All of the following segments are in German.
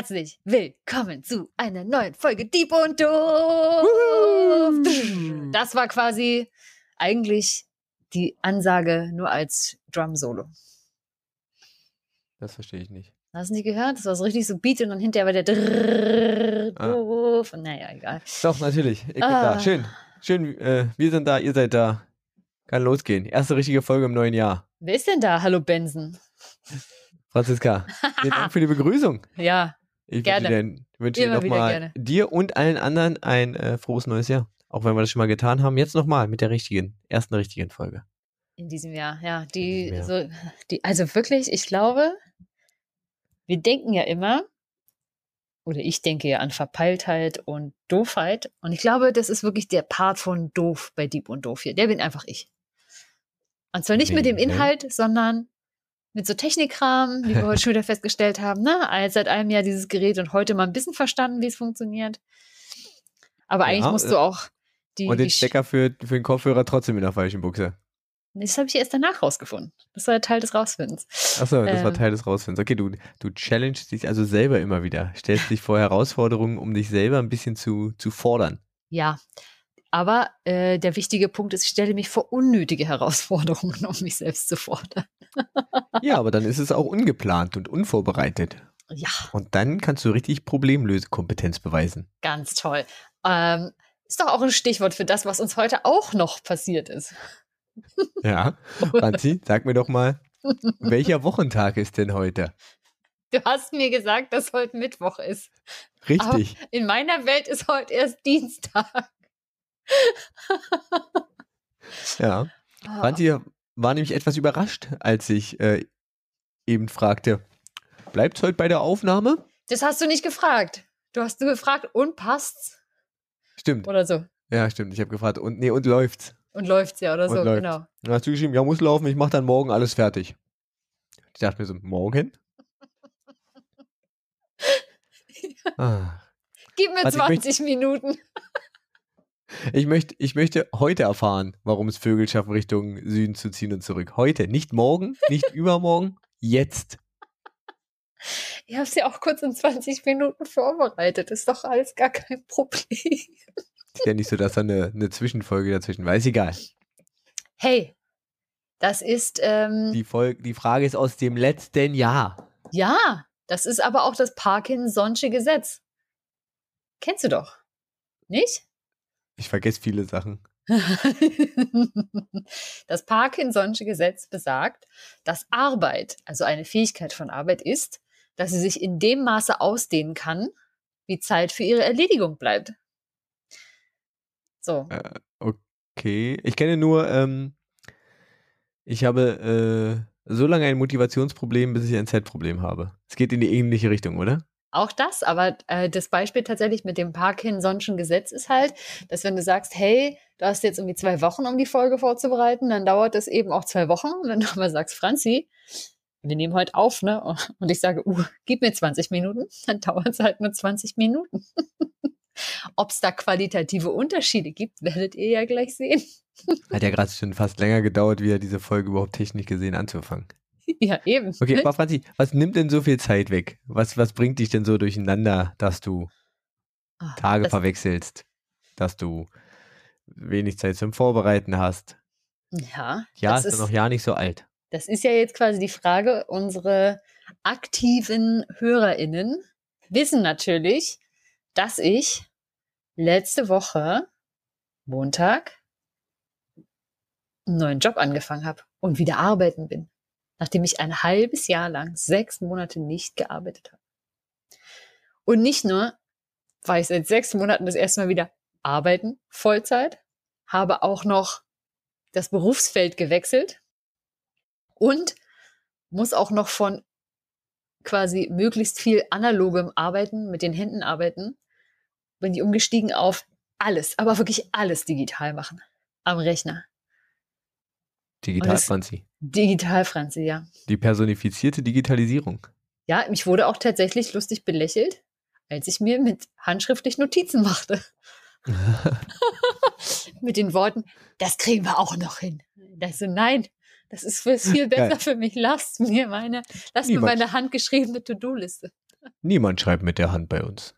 Herzlich willkommen zu einer neuen Folge Dieb und Doof. Das war quasi eigentlich die Ansage nur als Drum-Solo. Das verstehe ich nicht. Hast du nicht gehört? Das war so richtig so Beat und dann hinterher war der Drrrr, Ah. Doof. Naja, egal. Doch, natürlich. Ich bin Ah. da. Schön. Schön, äh, wir sind da, ihr seid da. Kann losgehen. Erste richtige Folge im neuen Jahr. Wer ist denn da? Hallo Benson. Franziska, vielen Dank für die Begrüßung. Ja, Ich Gerne. wünsche dir, wünsche dir Immer nochmal dir und allen anderen ein äh, frohes neues Jahr. Auch wenn wir das schon mal getan haben. Jetzt nochmal mit der richtigen, ersten richtigen Folge. in diesem Jahr. Ja, die, diesem so, die, also wirklich, ich glaube, wir denken ja immer, oder ich denke ja an Verpeiltheit und Doofheit. Und ich glaube, das ist wirklich der Part von Doof bei Dieb und Doof hier. Der bin einfach ich. Und zwar nicht mit dem Nee, ne? Inhalt, sondern mit so Technikkram, wie wir heute schon wieder festgestellt haben. Ne? Als Seit einem Jahr dieses Gerät und heute mal ein bisschen verstanden, wie es funktioniert. Aber eigentlich Ja, musst äh, du auch die. Und den die Stecker für, für den Kopfhörer trotzdem in der falschen Buchse. das habe ich erst danach rausgefunden. Das war Teil des Rausfindens. Achso, das war Ähm. Teil des Rausfindens. Okay, du, du challengest dich also selber immer wieder. Stellst dich vor Herausforderungen, um dich selber ein bisschen zu, zu fordern. Ja, aber äh, der wichtige Punkt ist, ich stelle mich vor unnötige Herausforderungen, um mich selbst zu fordern. Ja, aber dann ist es auch ungeplant und unvorbereitet. Ja, Und dann kannst du richtig Problemlösekompetenz beweisen. ganz toll. Ähm, ist doch auch ein Stichwort für das, was uns heute auch noch passiert ist. Ja. Franzi, sag mir doch mal, welcher Wochentag ist denn heute? Du hast mir gesagt, dass heute Mittwoch ist. Richtig. In meiner Welt ist heute erst Dienstag. Ja. Oh, Franzi war nämlich etwas überrascht, als ich äh, eben fragte, bleibt's heute bei der Aufnahme? das hast du nicht gefragt. Du hast du gefragt und passt's Stimmt. oder so. Ja, stimmt. Ich habe gefragt, und nee, und läuft's? Und läuft's ja oder Und so, läuft's. genau. Dann hast du geschrieben, ja, muss laufen, ich mache dann morgen alles fertig. Ich dachte mir so, morgen? Ah. Gib mir möchte- 20 Minuten. Ich möchte, ich möchte heute erfahren, warum es Vögel schaffen, Richtung Süden zu ziehen und zurück. Heute, nicht morgen, nicht übermorgen, jetzt. Ich habe es ja auch kurz in 20 Minuten vorbereitet. Ist doch alles gar kein Problem. Ist ja nicht so, dass da eine, eine Zwischenfolge dazwischen war. Ist egal. Hey, das ist, ähm, Die, Folge, die Frage ist aus dem letzten Jahr. ja, das ist aber auch das Parkinson'sche Gesetz. Kennst du doch. Nicht? Ich vergesse viele Sachen. Das Parkinson'sche Gesetz besagt, dass Arbeit, also eine Fähigkeit von Arbeit ist, dass sie sich in dem Maße ausdehnen kann, wie Zeit für ihre Erledigung bleibt. So. Okay. Ich kenne nur, ähm, ich habe äh, so lange ein Motivationsproblem, bis ich ein Zeitproblem habe. Es geht in die ähnliche Richtung, oder? Auch das, aber äh, das Beispiel tatsächlich mit dem Parkinson'schen Gesetz ist halt, dass wenn du sagst, hey, du hast jetzt irgendwie zwei Wochen, um die Folge vorzubereiten, dann dauert das eben auch zwei Wochen. Und dann aber sagst, Franzi, wir nehmen heute auf, ne? Und ich sage, uh, gib mir 20 Minuten, dann dauert es halt nur 20 Minuten. Ob es da qualitative Unterschiede gibt, werdet ihr ja gleich sehen. Hat ja gerade schon fast länger gedauert, wieder diese Folge überhaupt technisch gesehen anzufangen. ja, eben. Okay, aber Franzi, was nimmt denn so viel Zeit weg? Was, was bringt dich denn so durcheinander, dass du Ah, Tage das, verwechselst, dass du wenig Zeit zum Vorbereiten hast? Ja, Ja, ist dann noch ja nicht so alt. Das ist ja jetzt quasi die Frage. Unsere aktiven HörerInnen wissen natürlich, dass ich letzte Woche, Montag, einen neuen Job angefangen habe und wieder arbeiten bin, nachdem ich ein halbes Jahr lang, sechs Monate nicht gearbeitet habe. Und nicht nur war ich seit sechs Monaten das erste Mal wieder arbeiten, Vollzeit, habe auch noch das Berufsfeld gewechselt und muss auch noch von quasi möglichst viel analogem Arbeiten, mit den Händen arbeiten, bin ich umgestiegen auf alles, aber wirklich alles digital machen. Am Rechner. Digital, Franzi. Digital, Franzi, ja. Die personifizierte Digitalisierung. Ja, mich wurde auch tatsächlich lustig belächelt, als ich mir mit handschriftlich Notizen machte. mit den Worten, das kriegen wir auch noch hin. Da ich so, nein, Das ist viel besser Geil. für mich. Lasst mir meine, lasst mir Niemand. meine handgeschriebene To-Do-Liste. Niemand schreibt mit der Hand bei uns.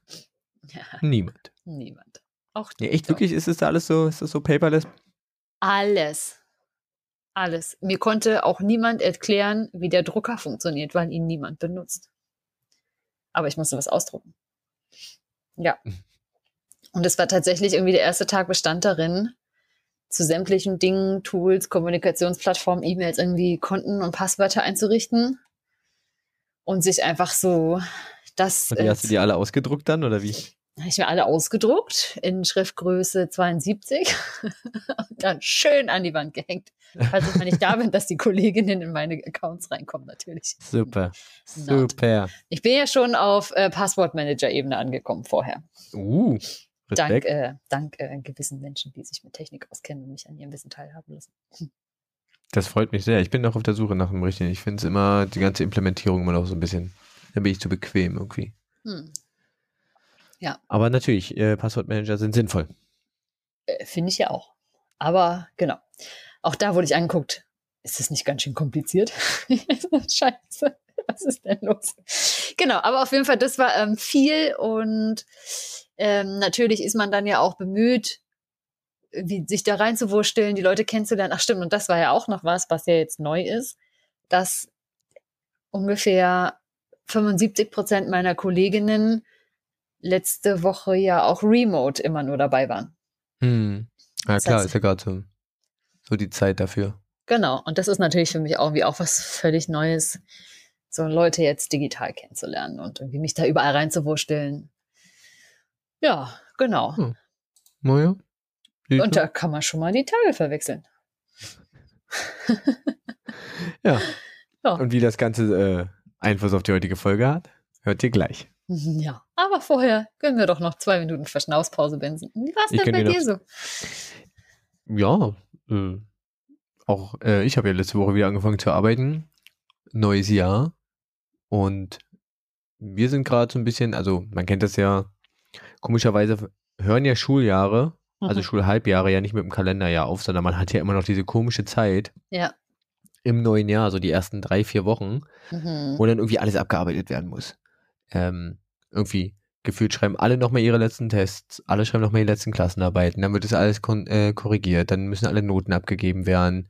Ja, Niemand. niemand. Auch. Nee, echt doch. wirklich? Ist es da alles so, ist das so paperless? Alles. Alles. Mir konnte auch niemand erklären, wie der Drucker funktioniert, weil ihn niemand benutzt. Aber ich musste was ausdrucken. Ja. Und es war tatsächlich irgendwie der erste Tag bestand darin, zu sämtlichen Dingen, Tools, Kommunikationsplattformen, E-Mails irgendwie Konten und Passwörter einzurichten und sich einfach so das Und die hast du die alle ausgedruckt dann oder wie? Habe ich mir alle ausgedruckt in Schriftgröße 72 und dann schön an die Wand gehängt. Falls ich mal nicht da bin, dass die Kolleginnen in meine Accounts reinkommen, natürlich. Super. Not. Super. Ich bin ja schon auf äh, Passwortmanager-Ebene angekommen vorher. Uh, Dank, Respekt. äh, dank äh, gewissen Menschen, die sich mit Technik auskennen und mich an ihrem Wissen teilhaben lassen. Das freut mich sehr. Ich bin noch auf der Suche nach dem richtigen. Ich finde es immer, die ganze Implementierung immer noch so ein bisschen, da bin ich zu bequem irgendwie. Hm. Aber natürlich, äh, Passwortmanager sind sinnvoll. Äh, Finde ich ja auch. Aber genau. Auch da wurde ich angeguckt. Ist das nicht ganz schön kompliziert? Scheiße. Was ist denn los? Genau, aber auf jeden Fall, das war ähm, viel und ähm, natürlich ist man dann ja auch bemüht, wie, sich da reinzuwursteln, die Leute kennenzulernen. Ach stimmt, und das war ja auch noch was, was ja jetzt neu ist, dass ungefähr 75 Prozent meiner Kolleginnen letzte Woche ja auch remote immer nur dabei waren. Hm. Ja Das klar, heißt- ist ja gerade so, so die Zeit dafür. Genau. Und das ist natürlich für mich auch wie auch was völlig Neues, so Leute jetzt digital kennenzulernen und irgendwie mich da überall reinzuwursteln. Ja, genau. Hm. Naja. Und da kann man schon mal die Tage verwechseln. ja. Ja. Und wie das Ganze äh, Einfluss auf die heutige Folge hat, hört ihr gleich. Ja. Aber vorher gönnen wir doch noch zwei Minuten Verschnaufspause, Benson. Wie war es denn bei dir so? Ja, äh, auch äh, ich habe ja letzte Woche wieder angefangen zu arbeiten. Neues Jahr. Und wir sind gerade so ein bisschen, also man kennt das ja, komischerweise hören ja Schuljahre, also Mhm. Schulhalbjahre ja nicht mit dem Kalenderjahr auf, sondern man hat ja immer noch diese komische Zeit Ja. im neuen Jahr, so die ersten drei, vier Wochen, Mhm. wo dann irgendwie alles abgearbeitet werden muss. Ähm, irgendwie gefühlt schreiben alle nochmal ihre letzten Tests, alle schreiben nochmal ihre letzten Klassenarbeiten, dann wird das alles äh, korrigiert, dann müssen alle Noten abgegeben werden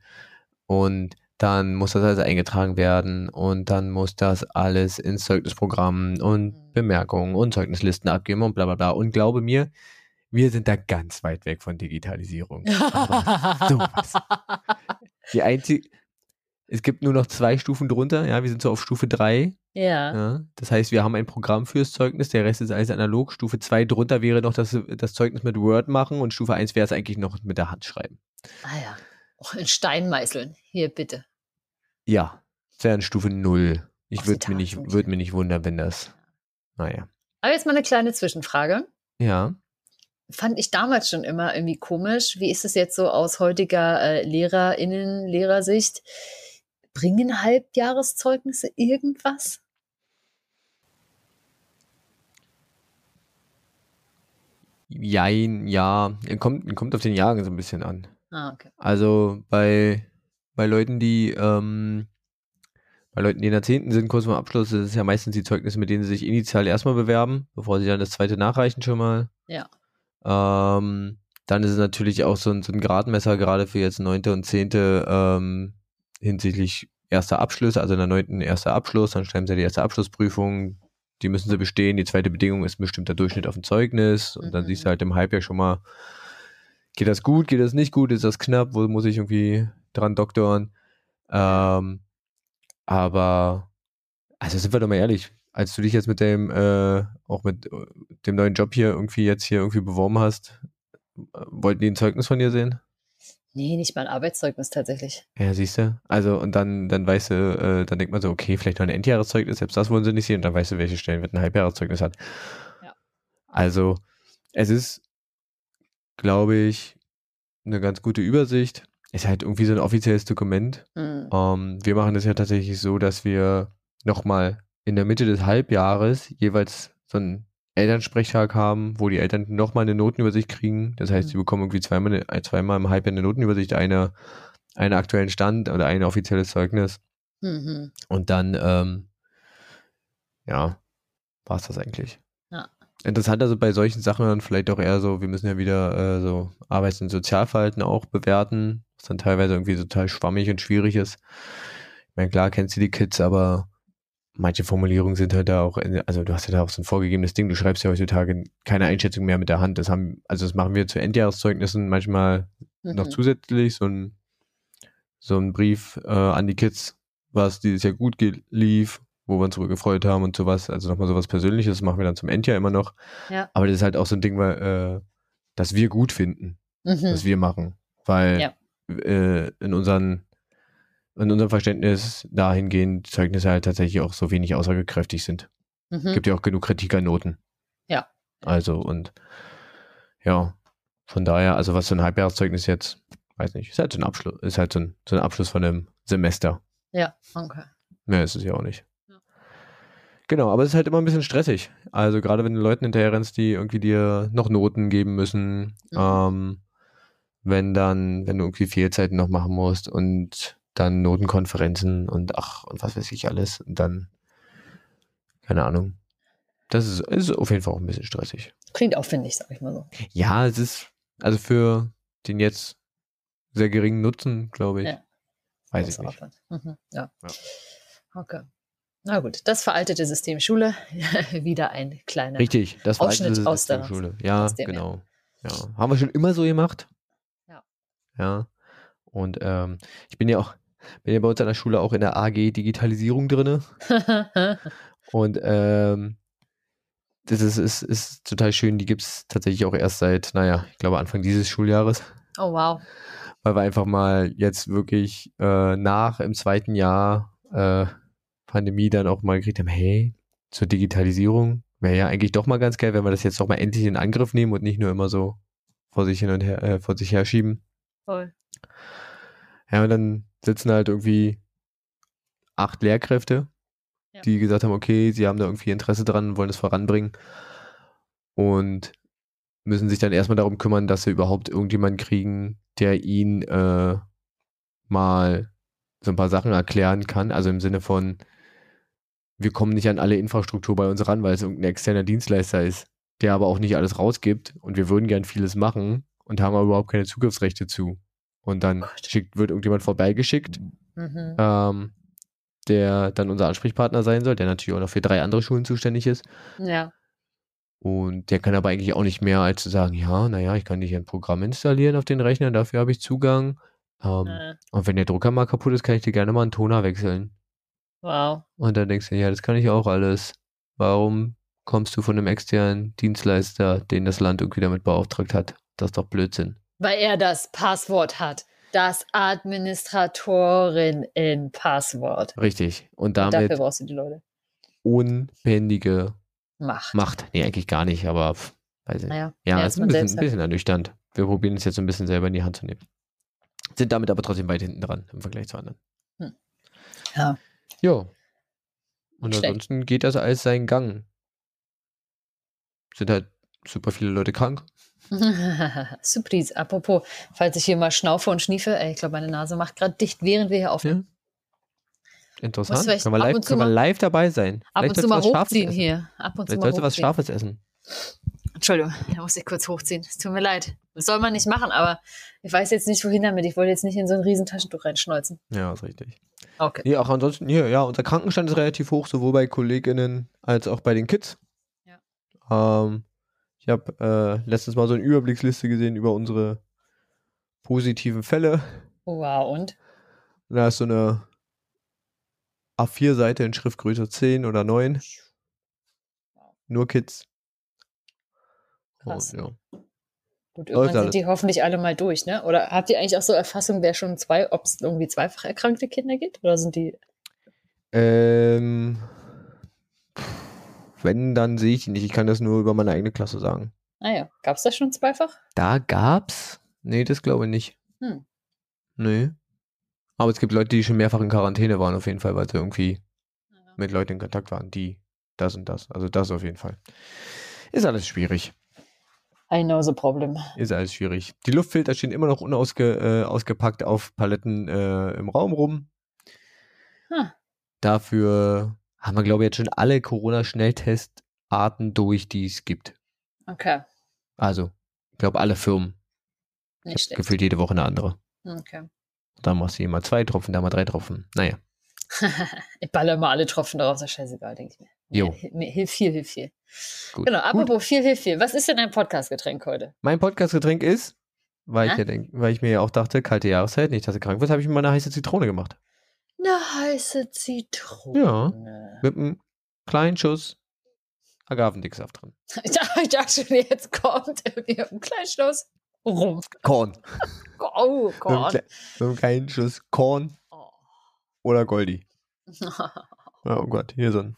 und dann muss das alles eingetragen werden und dann muss das alles ins Zeugnisprogramm und Mhm. Bemerkungen und Zeugnislisten abgeben und bla bla bla. Und glaube mir, wir sind da ganz weit weg von Digitalisierung. Aber sowas. Die einzige, es gibt nur noch zwei Stufen drunter, ja, wir sind so auf Stufe drei. Ja. Ja, das heißt, wir haben ein Programm fürs Zeugnis, der Rest ist alles analog. Stufe 2 drunter wäre noch das, das Zeugnis mit Word machen und Stufe 1 wäre es eigentlich noch mit der Hand schreiben. Ah ja. Och, in Stein meißeln. Hier, bitte. Ja, das wäre in Stufe 0. Ich würde mir nicht, würd mir nicht wundern, wenn das. Naja. Aber jetzt mal eine kleine Zwischenfrage. Ja. fand ich damals schon immer irgendwie komisch. Wie ist es jetzt so aus heutiger äh, LehrerInnen, Lehrersicht? Bringen Halbjahreszeugnisse irgendwas? Jein, ja. Kommt, kommt auf den Jahrgang so ein bisschen an. Ah, okay. Also bei, bei Leuten, die, ähm, bei Leuten, die in der 10. sind, kurz vor Abschluss, das ist ja meistens die Zeugnisse, mit denen sie sich initial erstmal bewerben, bevor sie dann das zweite nachreichen schon mal. Ja. Ähm, dann ist es natürlich auch so ein, so ein Gradmesser, gerade für jetzt 9. und 10. Ähm, hinsichtlich erster Abschlüsse, also in der 9. erster Abschluss, dann schreiben sie die erste Abschlussprüfung, die müssen sie bestehen. Die zweite Bedingung ist ein bestimmter Durchschnitt auf dem Zeugnis und dann Mhm. siehst du halt im Halbjahr schon mal, geht das gut, geht das nicht gut, ist das knapp, wo muss ich irgendwie dran doktoren. Ähm, aber, also sind wir doch mal ehrlich, als du dich jetzt mit dem, äh, auch mit dem neuen Job hier irgendwie jetzt hier irgendwie beworben hast, wollten die ein Zeugnis von dir sehen? Nee, nicht mal ein Arbeitszeugnis tatsächlich. Ja, siehst du. Also, und dann, dann weißt du, äh, dann denkt man so, okay, vielleicht noch ein Endjahreszeugnis, selbst das wollen sie nicht sehen, und dann weißt du, welche Stellenwert ein Halbjahreszeugnis hat. Ja. Also, es ist, glaube ich, eine ganz gute Übersicht. Ist halt irgendwie so ein offizielles Dokument. Hm. Ähm, wir machen das ja tatsächlich so, dass wir nochmal in der Mitte des Halbjahres jeweils so einen Elternsprechtag haben, wo die Eltern nochmal eine Notenübersicht kriegen. Das heißt, sie Mhm. bekommen irgendwie zweimal, eine, zweimal im Halbjahr eine Notenübersicht. Eine einen aktuellen Stand oder ein offizielles Zeugnis. Mhm. Und dann, ähm, ja, war es das eigentlich. Ja. Interessant also bei solchen Sachen dann vielleicht auch eher so, wir müssen ja wieder äh, so Arbeits- und Sozialverhalten auch bewerten, was dann teilweise irgendwie total schwammig und schwierig ist. Ich meine, klar kennst du die Kids, aber manche Formulierungen sind halt da auch, in, also du hast ja da auch so ein vorgegebenes Ding, du schreibst ja heutzutage keine Einschätzung mehr mit der Hand. Das haben, also das machen wir zu Endjahreszeugnissen manchmal noch Mhm. zusätzlich, so ein, so ein Brief äh, an die Kids, was dieses Jahr gut lief, wo wir uns darüber gefreut haben und sowas. Also nochmal sowas Persönliches, machen wir dann zum Endjahr immer noch. Ja. Aber das ist halt auch so ein Ding, weil, äh, das wir gut finden, Mhm. was wir machen. Weil Ja. äh, in unseren in unserem Verständnis dahingehend Zeugnisse halt tatsächlich auch so wenig aussagekräftig sind. Mhm. Gibt ja auch genug Kritik an Noten. Ja. Also und ja, von daher, also was so ein Halbjahreszeugnis jetzt, weiß nicht, ist halt so ein Abschluss, ist halt so ein, so ein Abschluss von einem Semester. Ja, okay. Mehr ist es ja auch nicht. Ja. Genau, aber es ist halt immer ein bisschen stressig. Also gerade wenn du Leuten hinterher rennst, die irgendwie dir noch Noten geben müssen, Mhm. ähm, wenn dann, wenn du irgendwie Fehlzeiten noch machen musst und dann Notenkonferenzen und ach, und was weiß ich alles und dann, keine Ahnung. Das ist, ist auf jeden Fall auch ein bisschen stressig. Klingt aufwendig, sag ich mal so. Ja, es ist, also für den jetzt sehr geringen Nutzen, glaube ich. Ja. Weiß ich nicht. Mhm. Ja. Ja. Okay. Na gut, das veraltete System Schule. Wieder ein kleiner. Richtig, das Ausschnitt aus der- Schule. Ja. genau. Ja. Haben wir schon immer so gemacht. Ja. Ja. Und ähm, ich bin ja auch, bin ja bei uns an der Schule auch in der AG Digitalisierung drinne. Und ähm, das ist, ist, ist total schön. Die gibt es tatsächlich auch erst seit, naja, ich glaube Anfang dieses Schuljahres. oh wow. Weil wir einfach mal jetzt wirklich äh, nach im zweiten Jahr äh, Pandemie dann auch mal gekriegt haben, hey, zur Digitalisierung wäre ja eigentlich doch mal ganz geil, wenn wir das jetzt doch mal endlich in Angriff nehmen und nicht nur immer so vor sich hin und her, äh, vor sich her schieben. Ja, und dann sitzen halt irgendwie acht Lehrkräfte, Ja. die gesagt haben, okay, sie haben da irgendwie Interesse dran, wollen es voranbringen und müssen sich dann erstmal darum kümmern, dass sie überhaupt irgendjemanden kriegen, der ihnen äh, mal so ein paar Sachen erklären kann. Also im Sinne von, wir kommen nicht an alle Infrastruktur bei uns ran, weil es irgendein externer Dienstleister ist, der aber auch nicht alles rausgibt und wir würden gern vieles machen und haben aber überhaupt keine Zugriffsrechte zu. Und dann schickt, wird irgendjemand vorbeigeschickt, Mhm. ähm, der dann unser Ansprechpartner sein soll, der natürlich auch noch für drei andere Schulen zuständig ist. Ja. Und der kann aber eigentlich auch nicht mehr als zu sagen, ja, naja, ich kann dich ein Programm installieren auf den Rechner, dafür habe ich Zugang. Ähm, Äh, Und wenn der Drucker mal kaputt ist, kann ich dir gerne mal einen Toner wechseln. wow. Und dann denkst du, ja, das kann ich auch alles. Warum kommst du von einem externen Dienstleister, den das Land irgendwie damit beauftragt hat? Das ist doch Blödsinn. Weil er das Passwort hat. Das Administratorin in Passwort. Richtig. Und Und damit dafür brauchst du die Leute. unbändige Macht. Macht. Nee, eigentlich gar nicht, aber weiß ich. Naja. Ja, Ja, ist ein bisschen, ein halt. bisschen ernüchternd. Wir probieren es jetzt so ein bisschen selber in die Hand zu nehmen. Sind damit aber trotzdem weit hinten dran im Vergleich zu anderen. Ja. Ja. Und Nicht schlecht. ansonsten geht das alles seinen Gang. Sind halt super viele Leute krank. Surprise. Apropos, falls ich hier mal schnaufe und schniefe, ey, ich glaube, meine Nase macht gerade dicht, während wir hier aufnehmen. Interessant. Muss vielleicht Können wir, live, können wir mal- live dabei sein. Ab Vielleicht und zu mal hochziehen hier. Ab und zu mal was. Scharfes essen. Entschuldigung, da muss ich kurz hochziehen. Es tut mir leid. Das soll man nicht machen, aber ich weiß jetzt nicht, wohin damit. Ich wollte jetzt nicht in so ein riesen Taschentuch reinschnolzen. Ja, ist richtig. Okay. Nee, auch ansonsten, hier, ja, unser Krankenstand ist relativ hoch, sowohl bei KollegInnen als auch bei den Kids. Ja. Ähm, ich habe äh, letztens mal so eine Überblicksliste gesehen über unsere positiven Fälle. Wow, und? Und da ist so eine A4-Seite in Schriftgröße 10 oder 9. Nur Kids. Krass. Und, ja. Gut, irgendwann sind die hoffentlich alle mal durch, ne? Oder habt ihr eigentlich auch so Erfassung, wer schon zwei, ob es irgendwie zweifach erkrankte Kinder gibt? Oder sind die. Ähm, wenn, dann sehe ich die nicht. Ich kann das nur über meine eigene Klasse sagen. Naja, gab es das schon zweifach? Da gab's? Nee, das glaube ich nicht. Hm. Nee. Aber es gibt Leute, die schon mehrfach in Quarantäne waren, auf jeden Fall, weil sie irgendwie mit Leuten in Kontakt waren, die das und das. Also das auf jeden Fall. Ist alles schwierig. I know the problem. Ist alles schwierig. Die Luftfilter stehen immer noch unausgepackt äh, auf Paletten äh, im Raum rum. Hm. Dafür haben wir, glaube ich, jetzt schon alle Corona-Schnelltestarten durch, die es gibt. Okay, Also, ich glaube, alle Firmen. nicht schlecht. gefühlt jede Woche eine andere. Okay. Da machst du mal zwei Tropfen, da mal drei Tropfen. Naja. ich baller mal alle Tropfen drauf, ist scheißegal, denke ich mir. Jo. Mir, hilft viel, hilft viel. Gut. Genau, Gut. apropos viel, hilft viel. Was ist denn dein Podcast-Getränk heute? Mein Podcast-Getränk ist, weil ich, ja denk, weil ich mir ja auch dachte, kalte Jahreszeit, nicht, dass ich krank wird, habe ich mir mal eine heiße Zitrone gemacht. Eine heiße Zitrone. Mit einem kleinen Schuss Agavendicksaft drin. Ich dachte, ich dachte schon, jetzt kommt irgendwie ein kleiner Schluss rum. Korn. Oh kle- mit einem kleinen Schuss Korn Oh. oder Goldi. Oh Gott, hier so ein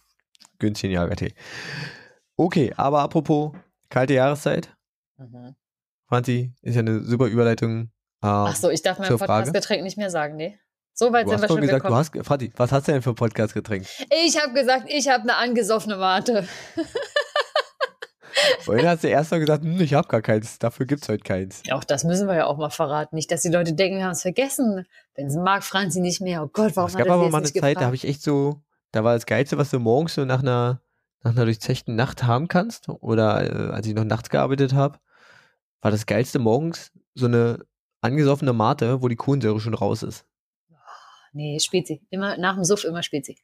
günstigen Jagertee. Okay, aber apropos kalte Jahreszeit. Mhm. Franzi, ist ja eine super Überleitung. Ähm, Ach so, ich darf mein. Podcast-Getränk nicht mehr sagen, nee. So weit du sind hast wir schon gesagt, du gekommen. hast, Franzi, was hast du denn für ein Podcast-Getränk? Ich habe gesagt, ich habe eine angesoffene Mate. Vorhin hast du erst mal gesagt, hm, ich habe gar keins, dafür gibt's heute keins. Ja, auch das müssen wir ja auch mal verraten. Nicht, dass die Leute denken, wir haben es vergessen. Wenn sie mag, fragen sie nicht mehr. Oh Gott, warum es gab er aber mal eine Zeit, da gefragt? habe ich echt so, da war das Geilste, was du morgens so nach einer, nach einer durchzechten Nacht haben kannst, oder äh, als ich noch nachts gearbeitet habe, war das Geilste morgens so eine angesoffene Mate, wo die Kohlensäure schon raus ist. Nee, Spezi. Immer nach dem Suff immer Spezi.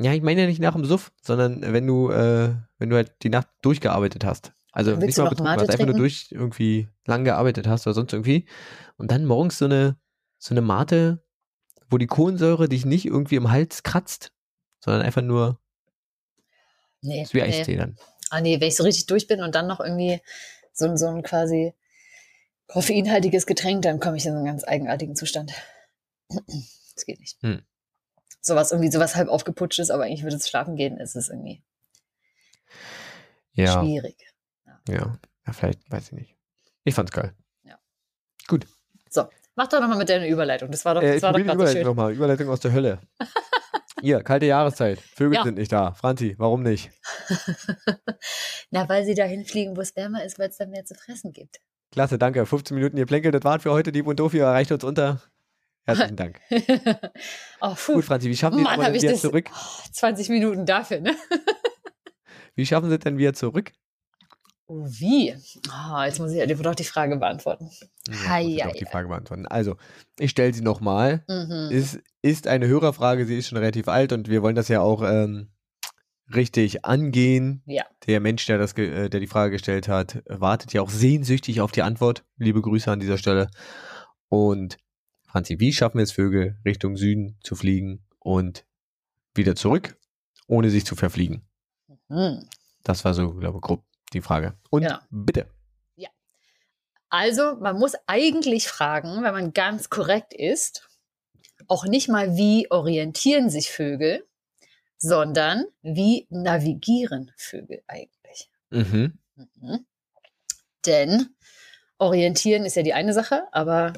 Ja, ich meine ja nicht nach dem Suff, sondern wenn du, äh, wenn du halt die Nacht durchgearbeitet hast. Also Willst nicht du mal betrunken warst, einfach nur durch irgendwie lang gearbeitet hast oder sonst irgendwie. Und dann morgens so eine, so eine Mate, wo die Kohlensäure dich nicht irgendwie im Hals kratzt, sondern einfach nur, Nee, ist wie nee. Eistee dann. Ah nee, wenn ich so richtig durch bin und dann noch irgendwie so, ein- so ein quasi koffeinhaltiges Getränk, dann komme ich in so einen ganz eigenartigen Zustand. Das geht nicht. Hm. Sowas irgendwie, sowas halb aufgeputscht ist, aber eigentlich würde es schlafen gehen, ist es irgendwie Ja, schwierig. ja, ja, vielleicht, weiß ich nicht. Ich fand's geil. Mach doch nochmal mit deiner Überleitung. Das war doch, Äh, das ich war doch die gerade so Überleitung nochmal. Überleitung aus der Hölle. Hier, kalte Jahreszeit. Vögel Ja. sind nicht da. Franzi, warum nicht? Na, weil sie dahin fliegen, wo es wärmer ist, weil es dann mehr zu fressen gibt. Klasse, danke. 15 Minuten Geplänkel, das war's für heute. Dieb und Doof, ihr erreicht uns unter. Herzlichen Dank. oh. Gut, Franzi, wie schaffen Mann, es denn ich wieder das- zurück? 20 Minuten dafür, ne? Wie schaffen sie es denn wieder zurück? Oh, wie? Ah, jetzt muss ich dir doch die Frage beantworten. Ja, ich auch die. Frage beantworten. Also, ich stelle sie nochmal. Mhm. Ist, ist eine Hörerfrage, sie ist schon relativ alt und wir wollen das ja auch ähm, richtig angehen. Ja. Der Mensch, der, das, äh, der die Frage gestellt hat, wartet ja auch sehnsüchtig auf die Antwort. Liebe Grüße an dieser Stelle. Und Franzi, wie schaffen wir es Vögel Richtung Süden zu fliegen und wieder zurück, ohne sich zu verfliegen? Hm. Das war so, glaube ich, grob die Frage. Und Genau. bitte. Also, man muss eigentlich fragen, wenn man ganz korrekt ist, auch nicht mal, wie orientieren sich Vögel, sondern wie navigieren Vögel eigentlich? Mhm. Mhm. Denn orientieren ist ja die eine Sache, aber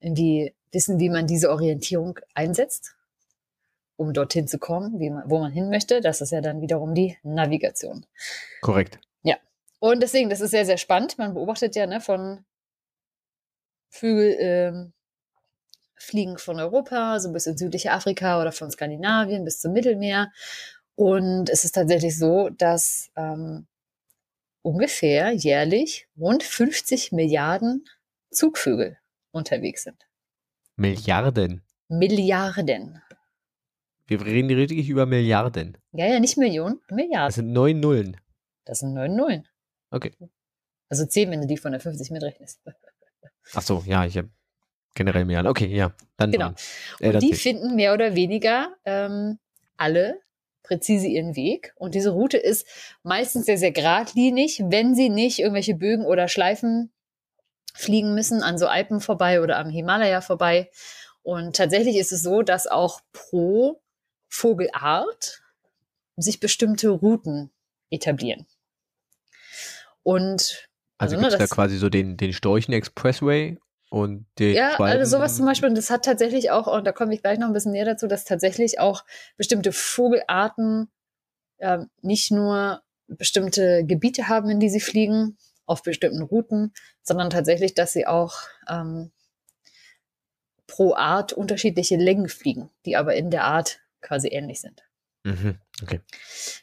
irgendwie wissen, wie man diese Orientierung einsetzt, um dorthin zu kommen, man, wo man hin möchte, das ist ja dann wiederum die Navigation. Korrekt. Und deswegen, das ist sehr, sehr spannend. Man beobachtet ja ne, von Vögel ähm, fliegen von Europa, so bis in südliche Afrika oder von Skandinavien bis zum Mittelmeer. Und es ist tatsächlich so, dass ähm, ungefähr jährlich rund 50 Milliarden Zugvögel unterwegs sind. Milliarden. Milliarden. Wir reden richtig über Milliarden. Ja, ja, nicht Millionen, Das Milliarden. sind neun Nullen. Das sind neun Nullen. Okay. Also zehn, wenn du die von der 50 mitrechnest. Ach so, ja, ich habe generell Milliarden. Okay, ja, dann Genau. Äh, Und die finden mehr oder weniger ähm, alle präzise ihren Weg. Und diese Route ist meistens sehr, sehr geradlinig, wenn sie nicht irgendwelche Bögen oder Schleifen fliegen müssen, an so Alpen vorbei oder am Himalaya vorbei. Und tatsächlich ist es so, dass auch pro Vogelart sich bestimmte Routen etablieren. Und also also, gibt es da quasi so den, den Storchen Expressway und den Ja, Schwalben- also sowas zum Beispiel, und das hat tatsächlich auch, und da komme ich gleich noch ein bisschen näher dazu, dass tatsächlich auch bestimmte Vogelarten ähm, nicht nur bestimmte Gebiete haben, in die sie fliegen, auf bestimmten Routen, sondern tatsächlich, dass sie auch ähm, pro Art unterschiedliche Längen fliegen, die aber in der Art quasi ähnlich sind. Mhm. Okay.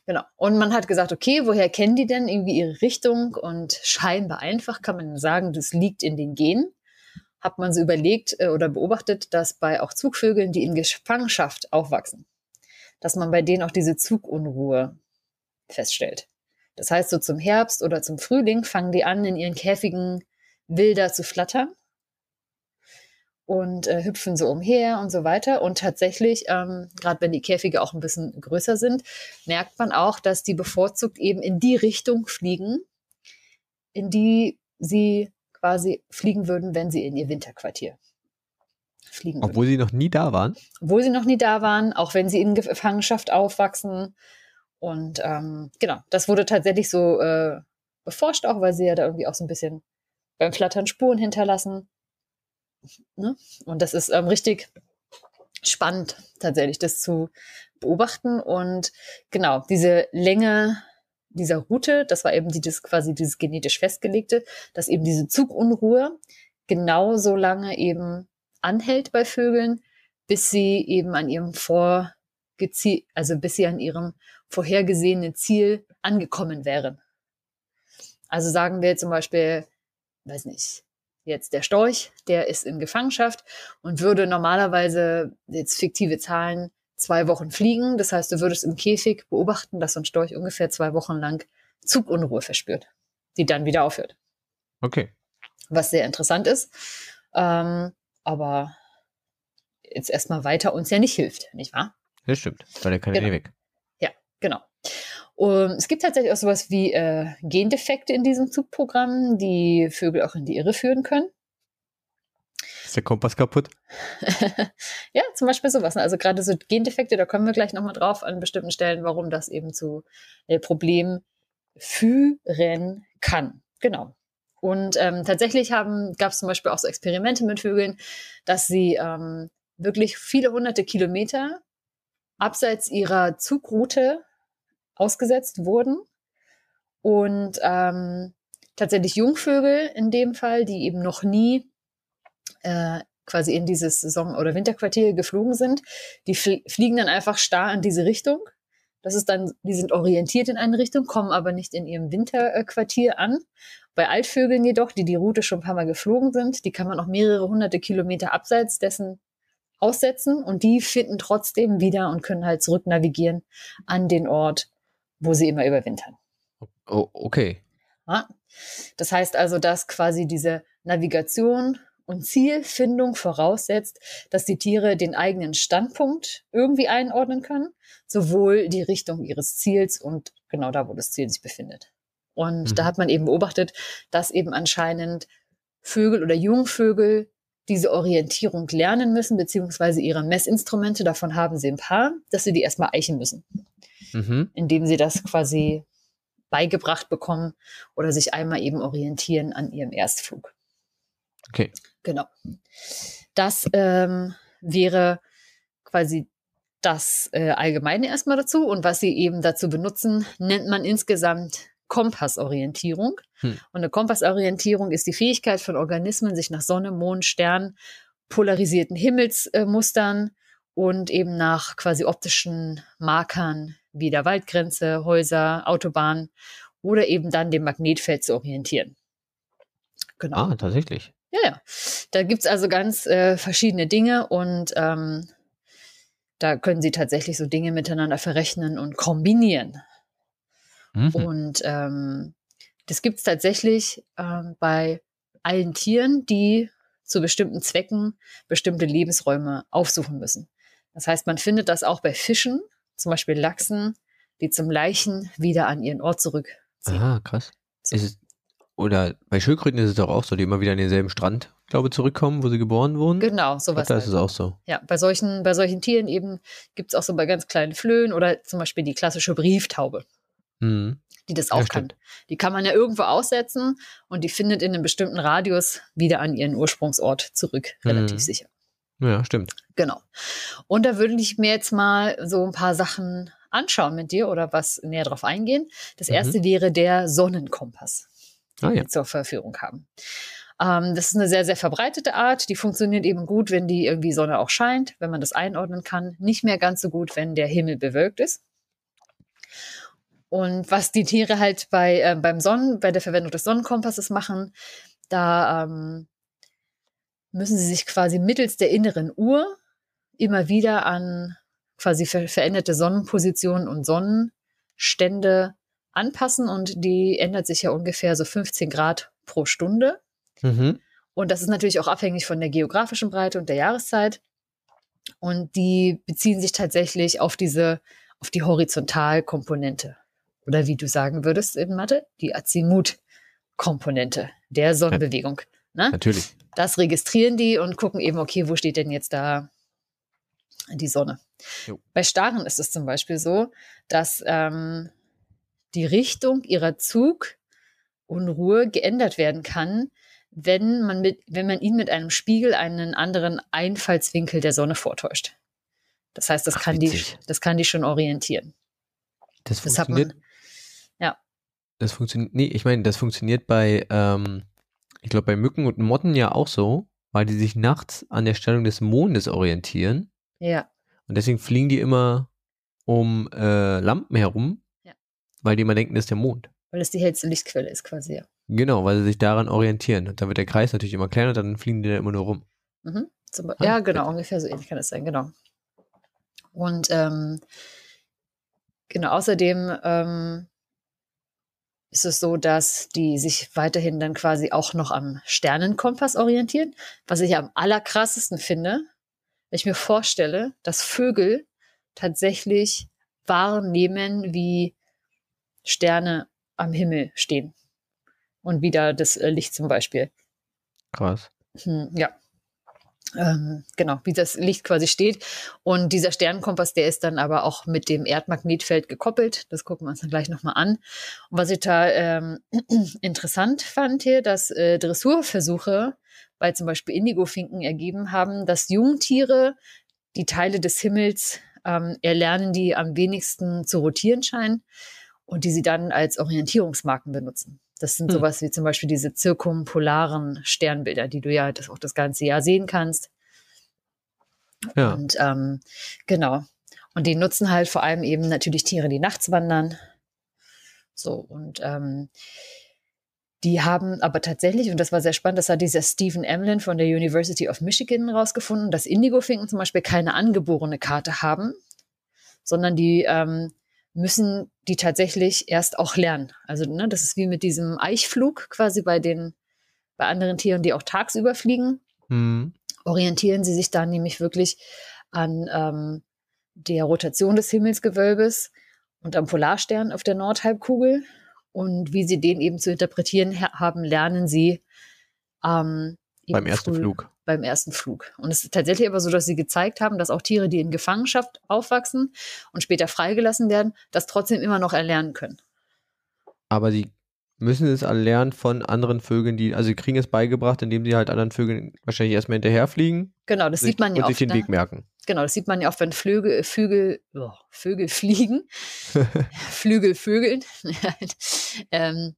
Genau. Und man hat gesagt, okay, woher kennen die denn irgendwie ihre Richtung? Und scheinbar einfach kann man sagen, das liegt in den Genen. Hat man so überlegt äh, oder beobachtet, dass bei auch Zugvögeln, die in Gefangenschaft aufwachsen, dass man bei denen auch diese Zugunruhe feststellt. Das heißt, so zum Herbst oder zum Frühling fangen die an, in ihren Käfigen wilder zu flattern und äh, hüpfen so umher und so weiter. Und tatsächlich, ähm, gerade wenn die Käfige auch ein bisschen größer sind, merkt man auch, dass die bevorzugt eben in die Richtung fliegen, in die sie quasi fliegen würden, wenn sie in ihr Winterquartier fliegen Obwohl würden. sie noch nie da waren? Obwohl sie noch nie da waren, auch wenn sie in Gefangenschaft aufwachsen. Und ähm, genau, das wurde tatsächlich so äh, beforscht, auch weil sie ja da irgendwie auch so ein bisschen beim Flattern Spuren hinterlassen. Ne? Und das ist ähm, richtig spannend, tatsächlich, das zu beobachten. Und genau, diese Länge dieser Route, das war eben die, das quasi dieses genetisch festgelegte, dass eben diese Zugunruhe genau so lange eben anhält bei Vögeln, bis sie eben an ihrem vorgeziel, also bis sie an ihrem vorhergesehenen Ziel angekommen wären. Also sagen wir zum Beispiel, weiß nicht, jetzt der Storch, der ist in Gefangenschaft und würde normalerweise jetzt fiktive Zahlen zwei Wochen fliegen. Das heißt, du würdest im Käfig beobachten, dass so ein Storch ungefähr zwei Wochen lang Zugunruhe verspürt, die dann wieder aufhört. Okay. Was sehr interessant ist, ähm, aber jetzt erstmal weiter uns ja nicht hilft, nicht wahr? Das stimmt, weil der kann genau. ja weg. Ja, genau. Um, es gibt tatsächlich auch sowas wie äh, Gendefekte in diesem Zugprogramm, die Vögel auch in die Irre führen können. Ist der Kompass kaputt? ja, zum Beispiel sowas. Ne? Also gerade so Gendefekte, da kommen wir gleich nochmal drauf an bestimmten Stellen, warum das eben zu äh, Problemen führen kann. Genau. Und ähm, tatsächlich gab es zum Beispiel auch so Experimente mit Vögeln, dass sie ähm, wirklich viele hunderte Kilometer abseits ihrer Zugroute ausgesetzt wurden. Und ähm, tatsächlich Jungvögel in dem Fall, die eben noch nie äh, quasi in dieses Saison- oder Winterquartier geflogen sind, die fl fliegen dann einfach starr in diese Richtung. Das ist dann, die sind orientiert in eine Richtung, kommen aber nicht in ihrem Winterquartier an. Bei Altvögeln jedoch, die die Route schon ein paar Mal geflogen sind, die kann man auch mehrere hunderte Kilometer abseits dessen aussetzen und die finden trotzdem wieder und können halt zurück navigieren an den Ort, wo sie immer überwintern. Oh, okay. Ja? Das heißt also, dass quasi diese Navigation und Zielfindung voraussetzt, dass die Tiere den eigenen Standpunkt irgendwie einordnen können, sowohl die Richtung ihres Ziels und genau da, wo das Ziel sich befindet. Und mhm. da hat man eben beobachtet, dass eben anscheinend Vögel oder Jungvögel diese Orientierung lernen müssen, beziehungsweise ihre Messinstrumente, davon haben sie ein paar, dass sie die erstmal eichen müssen mhm. indem sie das quasi beigebracht bekommen oder sich einmal eben orientieren an ihrem Erstflug. Okay. Genau. Das ähm, wäre quasi das äh, Allgemeine erstmal dazu. Und was sie eben dazu benutzen, nennt man insgesamt Kompassorientierung. Hm. Und eine Kompassorientierung ist die Fähigkeit von Organismen, sich nach Sonne, Mond, Stern, polarisierten Himmelsmustern und eben nach quasi optischen Markern wie der Waldgrenze, Häuser, Autobahnen oder eben dann dem Magnetfeld zu orientieren. Genau. Ah, tatsächlich. Ja, ja. Da gibt es also ganz äh, verschiedene Dinge und ähm, da können Sie tatsächlich so Dinge miteinander verrechnen und kombinieren. Mhm. Und ähm, das gibt es tatsächlich ähm, bei allen Tieren, die zu bestimmten Zwecken bestimmte Lebensräume aufsuchen müssen. Das heißt, man findet das auch bei Fischen, zum Beispiel Lachsen, die zum Leichen wieder an ihren Ort zurückziehen. Ah, krass. So. Es, oder bei Schildkröten ist es doch auch so, die immer wieder an denselben Strand, glaube ich, zurückkommen, wo sie geboren wurden. Genau, sowas. Da halt. ist es auch so. Ja, bei solchen, bei solchen Tieren eben gibt es auch so bei ganz kleinen Flöhen oder zum Beispiel die klassische Brieftaube. Mhm. Die das auch ja, kann. Die kann man ja irgendwo aussetzen und die findet in einem bestimmten Radius wieder an ihren Ursprungsort zurück, relativ mhm. sicher. Ja, stimmt. Genau. Und da würde ich mir jetzt mal so ein paar Sachen anschauen mit dir oder was näher drauf eingehen. Das mhm. erste mhm. wäre der Sonnenkompass. die Ah, ja. wir zur Verfügung haben. Ähm, das ist eine sehr, sehr verbreitete Art. Die funktioniert eben gut, wenn die irgendwie Sonne auch scheint, wenn man das einordnen kann. Nicht mehr ganz so gut, wenn der Himmel bewölkt ist. Und was die Tiere halt bei, äh, beim Sonnen, bei der Verwendung des Sonnenkompasses machen, da ähm, müssen sie sich quasi mittels der inneren Uhr immer wieder an quasi ver veränderte Sonnenpositionen und Sonnenstände anpassen und die ändert sich ja ungefähr so 15 Grad pro Stunde. Mhm. Und das ist natürlich auch abhängig von der geografischen Breite und der Jahreszeit. Und die beziehen sich tatsächlich auf diese, auf die Horizontalkomponente. Oder wie du sagen würdest in Mathe, die Azimut-Komponente der Sonnenbewegung. Ne? Natürlich. Das registrieren die und gucken eben, okay, wo steht denn jetzt da die Sonne? Jo. Bei Starren ist es zum Beispiel so, dass ähm, die Richtung ihrer Zugunruhe geändert werden kann, wenn man, mit, wenn man ihn mit einem Spiegel einen anderen Einfallswinkel der Sonne vortäuscht. Das heißt, das, Ach, kann, die, das kann die schon orientieren. Das Das hat man. Ja, Das funktioniert. Nee, ich meine, das funktioniert bei, ähm, ich glaube, bei Mücken und Motten ja auch so, weil die sich nachts an der Stellung des Mondes orientieren. ja, Und deswegen fliegen die immer um äh, Lampen herum, Ja. weil die immer denken, das ist der Mond. weil es die hellste Lichtquelle ist quasi. Ja. Genau, weil sie sich daran orientieren. Und dann wird der Kreis natürlich immer kleiner, dann fliegen die da immer nur rum. Mhm. Zum, Ah, ja, genau, bitte. ungefähr so ähnlich kann es sein, genau. Und ähm, genau, außerdem ähm, ist es so, dass die sich weiterhin dann quasi auch noch am Sternenkompass orientieren, was ich am allerkrassesten finde, wenn ich mir vorstelle, dass Vögel tatsächlich wahrnehmen, wie Sterne am Himmel stehen. Und wieder das äh, Licht zum Beispiel. Krass. Hm, ja. Ähm, genau, wie das Licht quasi steht. Und dieser Sternenkompass, der ist dann aber auch mit dem Erdmagnetfeld gekoppelt. Das gucken wir uns dann gleich nochmal an. Und was ich da ähm, interessant fand hier, dass äh, Dressurversuche bei zum Beispiel Indigofinken ergeben haben, dass Jungtiere die Teile des Himmels ähm, erlernen, die am wenigsten zu rotieren scheinen und die sie dann als Orientierungsmarken benutzen. Das sind Hm. sowas wie zum Beispiel diese zirkumpolaren Sternbilder, die du ja das auch das ganze Jahr sehen kannst. Ja. Und ähm, genau. Und die nutzen halt vor allem eben natürlich Tiere, die nachts wandern. So, und ähm, die haben aber tatsächlich, und das war sehr spannend, das hat dieser Stephen Emlin von der University of Michigan rausgefunden, dass Indigofinken zum Beispiel keine angeborene Karte haben, sondern die ähm, müssen die tatsächlich erst auch lernen. Also ne, das ist wie mit diesem Eichflug quasi bei den bei anderen Tieren, die auch tagsüber fliegen Hm. orientieren sie sich dann nämlich wirklich an ähm, der Rotation des Himmelsgewölbes und am Polarstern auf der Nordhalbkugel. Und wie sie den eben zu interpretieren ha- haben, lernen sie ähm, Beim ersten Flug. Beim ersten Flug. Und es ist tatsächlich aber so, dass sie gezeigt haben, dass auch Tiere, die in Gefangenschaft aufwachsen und später freigelassen werden, das trotzdem immer noch erlernen können. Aber die müssen es alle lernen von anderen Vögeln, die, also sie kriegen es beigebracht, indem sie halt anderen Vögeln wahrscheinlich erstmal hinterherfliegen. Genau, das sich, sieht man ja und sich oft. den Ne? Weg merken. Genau, das sieht man ja oft, wenn Flügel, Vögel, oh, Vögel fliegen. Flügel, Vögeln. ähm,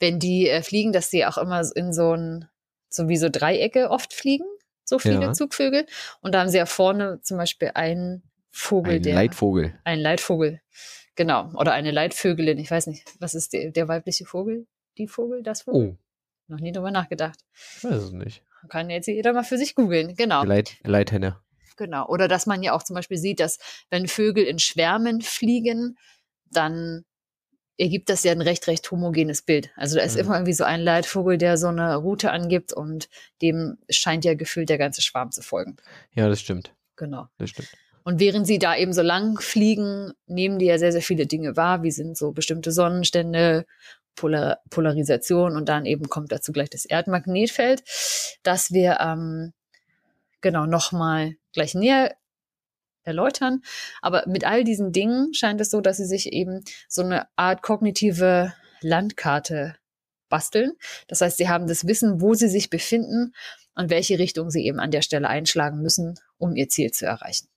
wenn die äh, fliegen, dass die auch immer so in so ein, so wie so Dreiecke oft fliegen, so viele Ja. Zugvögel. Und da haben sie ja vorne zum Beispiel einen Vogel, Ein der. Leitvogel. Ein Leitvogel. Genau. Oder eine Leitvögelin. Ich weiß nicht. Was ist der, der weibliche Vogel? Die Vogel? Das Vogel? Oh, Noch nie drüber nachgedacht. ich weiß es nicht. Kann jetzt jeder mal für sich googeln. Genau. Leit Leithenne. Genau. Oder dass man ja auch zum Beispiel sieht, dass wenn Vögel in Schwärmen fliegen, dann ergibt das ja ein recht, recht homogenes Bild. Also da ist Mhm. immer irgendwie so ein Leitvogel, der so eine Route angibt und dem scheint ja gefühlt der ganze Schwarm zu folgen. Ja, das stimmt. Genau. Das stimmt. Und während sie da eben so lang fliegen, nehmen die ja sehr, sehr viele Dinge wahr, wie sind so bestimmte Sonnenstände, Polar Polarisation und dann eben kommt dazu gleich das Erdmagnetfeld, das wir ähm, genau nochmal gleich näher erläutern. Aber mit all diesen Dingen scheint es so, dass sie sich eben so eine Art kognitive Landkarte basteln. Das heißt, sie haben das Wissen, wo sie sich befinden und welche Richtung sie eben an der Stelle einschlagen müssen, um ihr Ziel zu erreichen.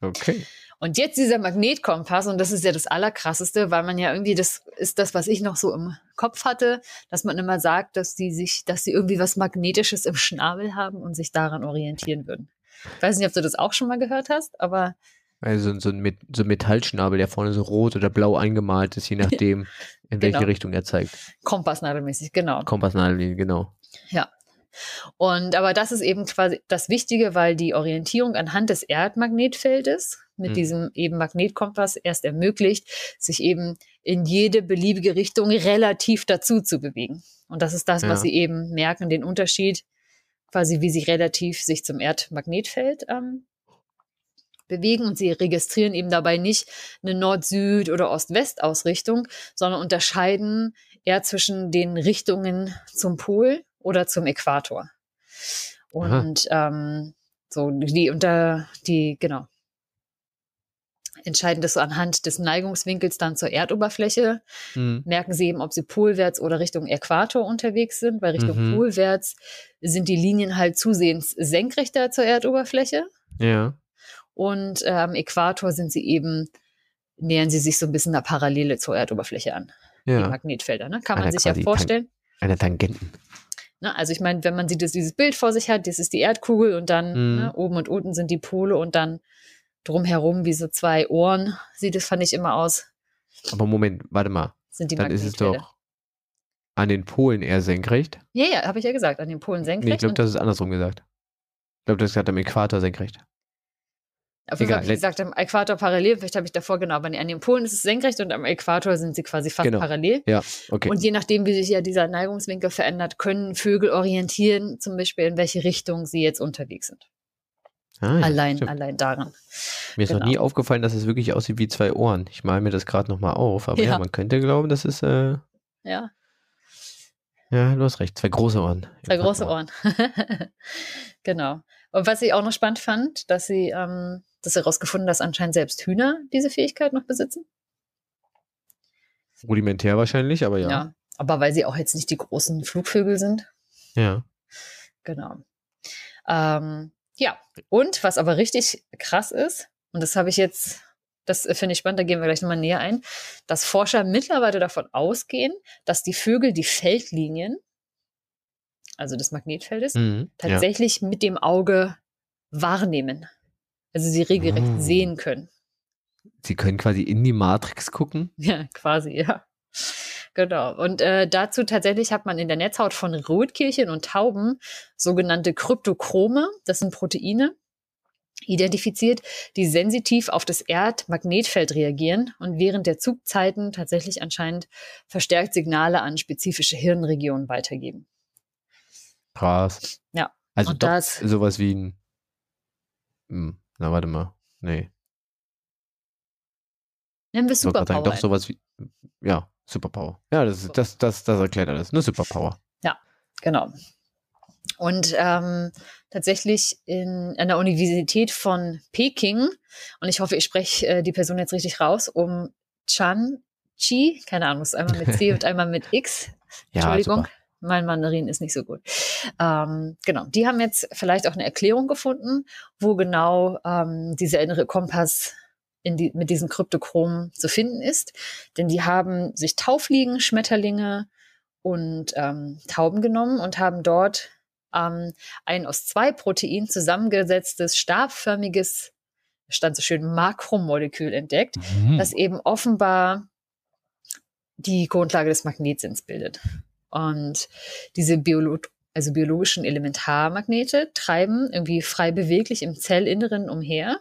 Okay. Und jetzt dieser Magnetkompass, und das ist ja das Allerkrasseste, weil man ja irgendwie, das ist das, was ich noch so im Kopf hatte, dass man immer sagt, dass die sich, dass sie irgendwie was Magnetisches im Schnabel haben und sich daran orientieren würden. Ich weiß nicht, ob du das auch schon mal gehört hast, aber. Also so ein, so ein Metallschnabel, der vorne so rot oder blau eingemalt ist, je nachdem, in welche Genau. Richtung er zeigt. Kompassnadelmäßig, genau. Kompassnadel, genau. Ja. Und aber das ist eben quasi das Wichtige, weil die Orientierung anhand des Erdmagnetfeldes mit Mhm. diesem eben Magnetkompass erst ermöglicht, sich eben in jede beliebige Richtung relativ dazu zu bewegen. Und das ist das, Ja. was sie eben merken, den Unterschied quasi, wie sie relativ sich zum Erdmagnetfeld ähm, bewegen. Und sie registrieren eben dabei nicht eine Nord-Süd- oder Ost-West-Ausrichtung, sondern unterscheiden eher zwischen den Richtungen zum Pol oder zum Äquator. Und ähm, so die unter die genau entscheiden das so anhand des Neigungswinkels dann zur Erdoberfläche Mhm. merken sie eben, ob sie polwärts oder Richtung Äquator unterwegs sind. Weil Richtung Mhm. polwärts sind die Linien halt zusehends senkrechter zur Erdoberfläche Ja. und am Äquator sind sie eben nähern sie sich so ein bisschen einer Parallele zur Erdoberfläche an. Die Ja. Magnetfelder, ne? Kann man Einer sich ja vorstellen. Eine Tangenten. Ne? Also ich meine, wenn man sieht, dass dieses Bild vor sich hat, das ist die Erdkugel und dann Mhm. ne, oben und unten sind die Pole und dann drumherum wie so zwei Ohren sieht es, fand ich immer aus, Aber Moment, warte mal. sind die Dann ist es doch an den Polen eher senkrecht. Ja, ja, habe ich ja gesagt, an den Polen senkrecht. Nee, ich glaube, das ist andersrum gesagt. Ich glaube, das ist gerade am Äquator senkrecht. Auf jeden Fall habe ich gesagt, am Äquator parallel, vielleicht habe ich davor genau, aber an den Polen ist es senkrecht und am Äquator sind sie quasi fast Genau. parallel. Ja, okay. Und je nachdem, wie sich ja dieser Neigungswinkel verändert, können Vögel orientieren, zum Beispiel in welche Richtung sie jetzt unterwegs sind. Ah, ja, allein, stimmt. allein daran. Mir ist noch genau. nie aufgefallen, dass es wirklich aussieht wie zwei Ohren. Ich male mir das gerade nochmal auf, aber ja. Ja. man könnte glauben, das ist, äh, Ja, ja, du hast recht, zwei große Ohren. zwei große Ohren. genau. Und was ich auch noch spannend fand, dass sie, ähm, dass sie herausgefunden, dass anscheinend selbst Hühner diese Fähigkeit noch besitzen. Rudimentär wahrscheinlich, aber ja. ja. Aber weil sie auch jetzt nicht die großen Flugvögel sind. Ja. Genau. Ähm, ja, und was aber richtig krass ist, und das habe ich jetzt, das äh, finde ich spannend, da gehen wir gleich nochmal näher ein, dass Forscher mittlerweile davon ausgehen, dass die Vögel die Feldlinien, also des Magnetfeldes, Mhm. ja. tatsächlich mit dem Auge wahrnehmen. Also sie regelrecht Oh. sehen können. Sie können quasi in die Matrix gucken. Ja, quasi, ja. Genau. Und äh, dazu tatsächlich hat man in der Netzhaut von Rotkehlchen und Tauben sogenannte Kryptochrome, das sind Proteine, identifiziert, die sensitiv auf das Erdmagnetfeld reagieren und während der Zugzeiten tatsächlich anscheinend verstärkt Signale an spezifische Hirnregionen weitergeben. Krass. Ja. Also Und doch das- sowas wie ein. Hm, na, warte mal. Nee. Nennen wir gerade sagen, Superpower. doch sowas wie. Ja, Superpower. Ja, das, das, das, das erklärt alles. Eine Superpower. Genau. Und ähm, tatsächlich in, an der Universität von Peking, und ich hoffe, ich spreche äh, die Person jetzt richtig raus, um Chan Chi, keine Ahnung, es ist einmal mit C und einmal mit X. Ja, Entschuldigung, super. mein Mandarin ist nicht so gut. Ähm, genau, die haben jetzt vielleicht auch eine Erklärung gefunden, wo genau ähm, dieser innere Kompass die, mit diesen Kryptochromen zu finden ist. Denn die haben sich Taufliegen, Schmetterlinge und ähm, Tauben genommen und haben dort ähm, ein aus zwei Proteinen zusammengesetztes, stabförmiges, stand so schön, Makromolekül entdeckt, Mhm. das eben offenbar die Grundlage des Magnetsinns bildet. Und diese Biolo also biologischen Elementarmagnete treiben irgendwie frei beweglich im Zellinneren umher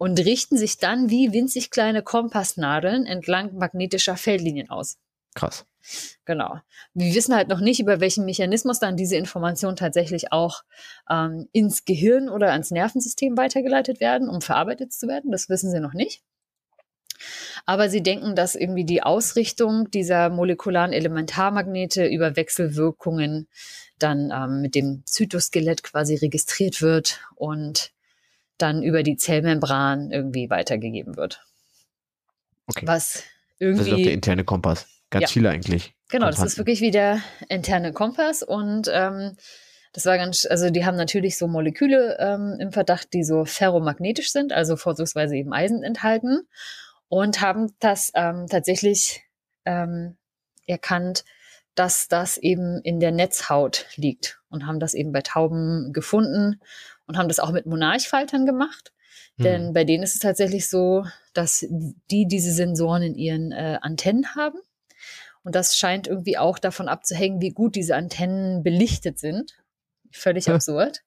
und richten sich dann wie winzig kleine Kompassnadeln entlang magnetischer Feldlinien aus. Krass. Genau. Wir wissen halt noch nicht, über welchen Mechanismus dann diese Informationen tatsächlich auch ähm, ins Gehirn oder ans Nervensystem weitergeleitet werden, um verarbeitet zu werden. Das wissen sie noch nicht. Aber sie denken, dass irgendwie die Ausrichtung dieser molekularen Elementarmagnete über Wechselwirkungen dann ähm, mit dem Zytoskelett quasi registriert wird und dann über die Zellmembran irgendwie weitergegeben wird. Okay. Was Das ist doch der irgendwie interne Kompass. Ganz Ja. viele eigentlich. Genau, das ist wirklich wie der interne Kompass und ähm, Das war ganz, also die haben natürlich so Moleküle ähm, im Verdacht, die so ferromagnetisch sind, also vorzugsweise eben Eisen enthalten und haben das ähm, tatsächlich ähm, erkannt, dass das eben in der Netzhaut liegt und haben das eben bei Tauben gefunden und haben das auch mit Monarchfaltern gemacht. Hm. Denn bei denen ist es tatsächlich so, dass die diese Sensoren in ihren äh, Antennen haben. Und das scheint irgendwie auch davon abzuhängen, wie gut diese Antennen belichtet sind. Völlig ja. absurd.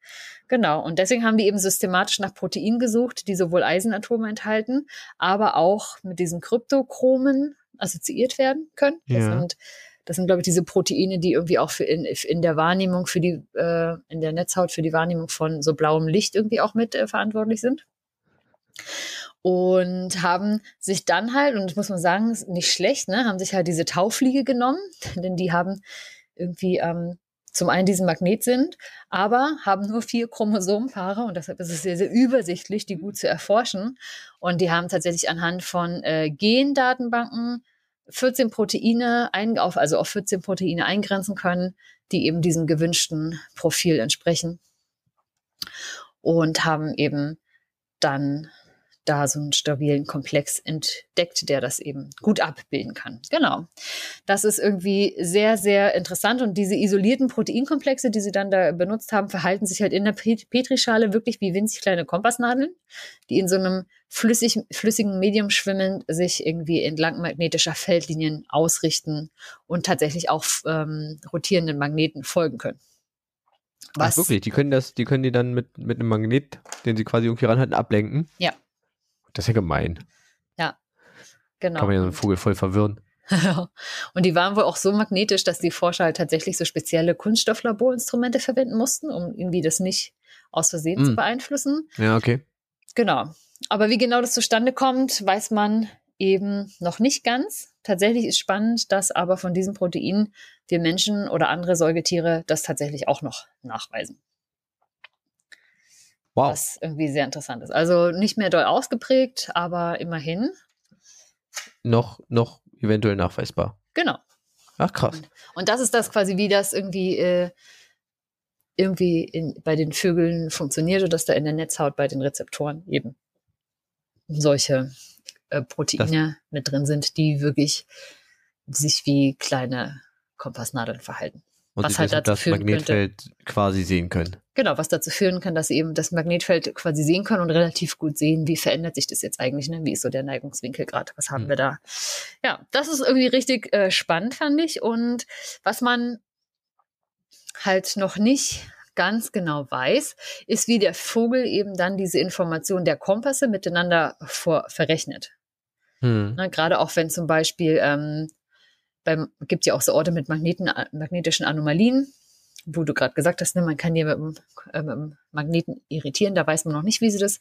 Genau. Und deswegen haben die eben systematisch nach Proteinen gesucht, die sowohl Eisenatome enthalten, aber auch mit diesen Kryptochromen assoziiert werden können. Das ja. sind, das sind, glaube ich, diese Proteine, die irgendwie auch für in, in der Wahrnehmung für die, äh, in der Netzhaut für die Wahrnehmung von so blauem Licht irgendwie auch mit äh, verantwortlich sind und haben sich dann halt, und das muss man sagen, ist nicht schlecht, ne, haben sich halt diese Taufliege genommen, denn die haben irgendwie ähm, zum einen diesen Magnetsinn, aber haben nur vier Chromosomenpaare und deshalb ist es sehr, sehr übersichtlich, die gut zu erforschen. Und die haben tatsächlich anhand von äh, Gendatenbanken 14 Proteine ein, auf, also auf 14 Proteine eingrenzen können, die eben diesem gewünschten Profil entsprechen. Und haben eben dann da so einen stabilen Komplex entdeckt, der das eben gut abbilden kann. Genau. Das ist irgendwie sehr, sehr interessant. Und diese isolierten Proteinkomplexe, die sie dann da benutzt haben, verhalten sich halt in der Petrischale wirklich wie winzig kleine Kompassnadeln, die in so einem flüssig, flüssigen Medium schwimmend sich irgendwie entlang magnetischer Feldlinien ausrichten und tatsächlich auch ähm, rotierenden Magneten folgen können. Was? Ach, wirklich? Die können das, die können die dann mit, mit einem Magnet, den sie quasi irgendwie ranhalten, ablenken? Ja. Das ist ja gemein. Ja, genau. Kann man ja so einen Vogel voll verwirren. und die waren wohl auch so magnetisch, dass die Forscher halt tatsächlich so spezielle Kunststofflaborinstrumente verwenden mussten, um irgendwie das nicht aus Versehen mm. zu beeinflussen. Ja, okay. Genau. Aber wie genau das zustande kommt, weiß man eben noch nicht ganz. Tatsächlich ist spannend, dass aber von diesen Proteinen wir Menschen oder andere Säugetiere das tatsächlich auch noch nachweisen. Wow. Was irgendwie sehr interessant ist. Also nicht mehr doll ausgeprägt, aber immerhin. Noch, noch eventuell nachweisbar. Genau. Ach krass. Und, und das ist das quasi, wie das irgendwie, äh, irgendwie in, bei den Vögeln funktioniert und dass da in der Netzhaut bei den Rezeptoren eben solche äh, Proteine das mit drin sind, die wirklich sich wie kleine Kompassnadeln verhalten. Und was halt dazu das Magnetfeld könnte, quasi sehen können. Genau, was dazu führen kann, dass sie eben das Magnetfeld quasi sehen können und relativ gut sehen, wie verändert sich das jetzt eigentlich, ne? wie ist so der Neigungswinkel gerade, was haben hm. wir da. Ja, das ist irgendwie richtig äh, spannend, fand ich. Und was man halt noch nicht ganz genau weiß, ist, wie der Vogel eben dann diese Information der Kompasse miteinander vor, verrechnet. Hm. Ne, Gerade auch wenn zum Beispiel ähm, beim, gibt ja auch so Orte mit Magneten, magnetischen Anomalien, wo du gerade gesagt hast, ne, man kann die mit dem, äh, mit dem Magneten irritieren, da weiß man noch nicht, wie sie das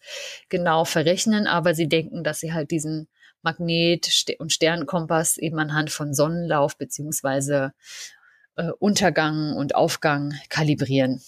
genau verrechnen, aber sie denken, dass sie halt diesen Magnet- und Sternkompass eben anhand von Sonnenlauf beziehungsweise äh, Untergang und Aufgang kalibrieren.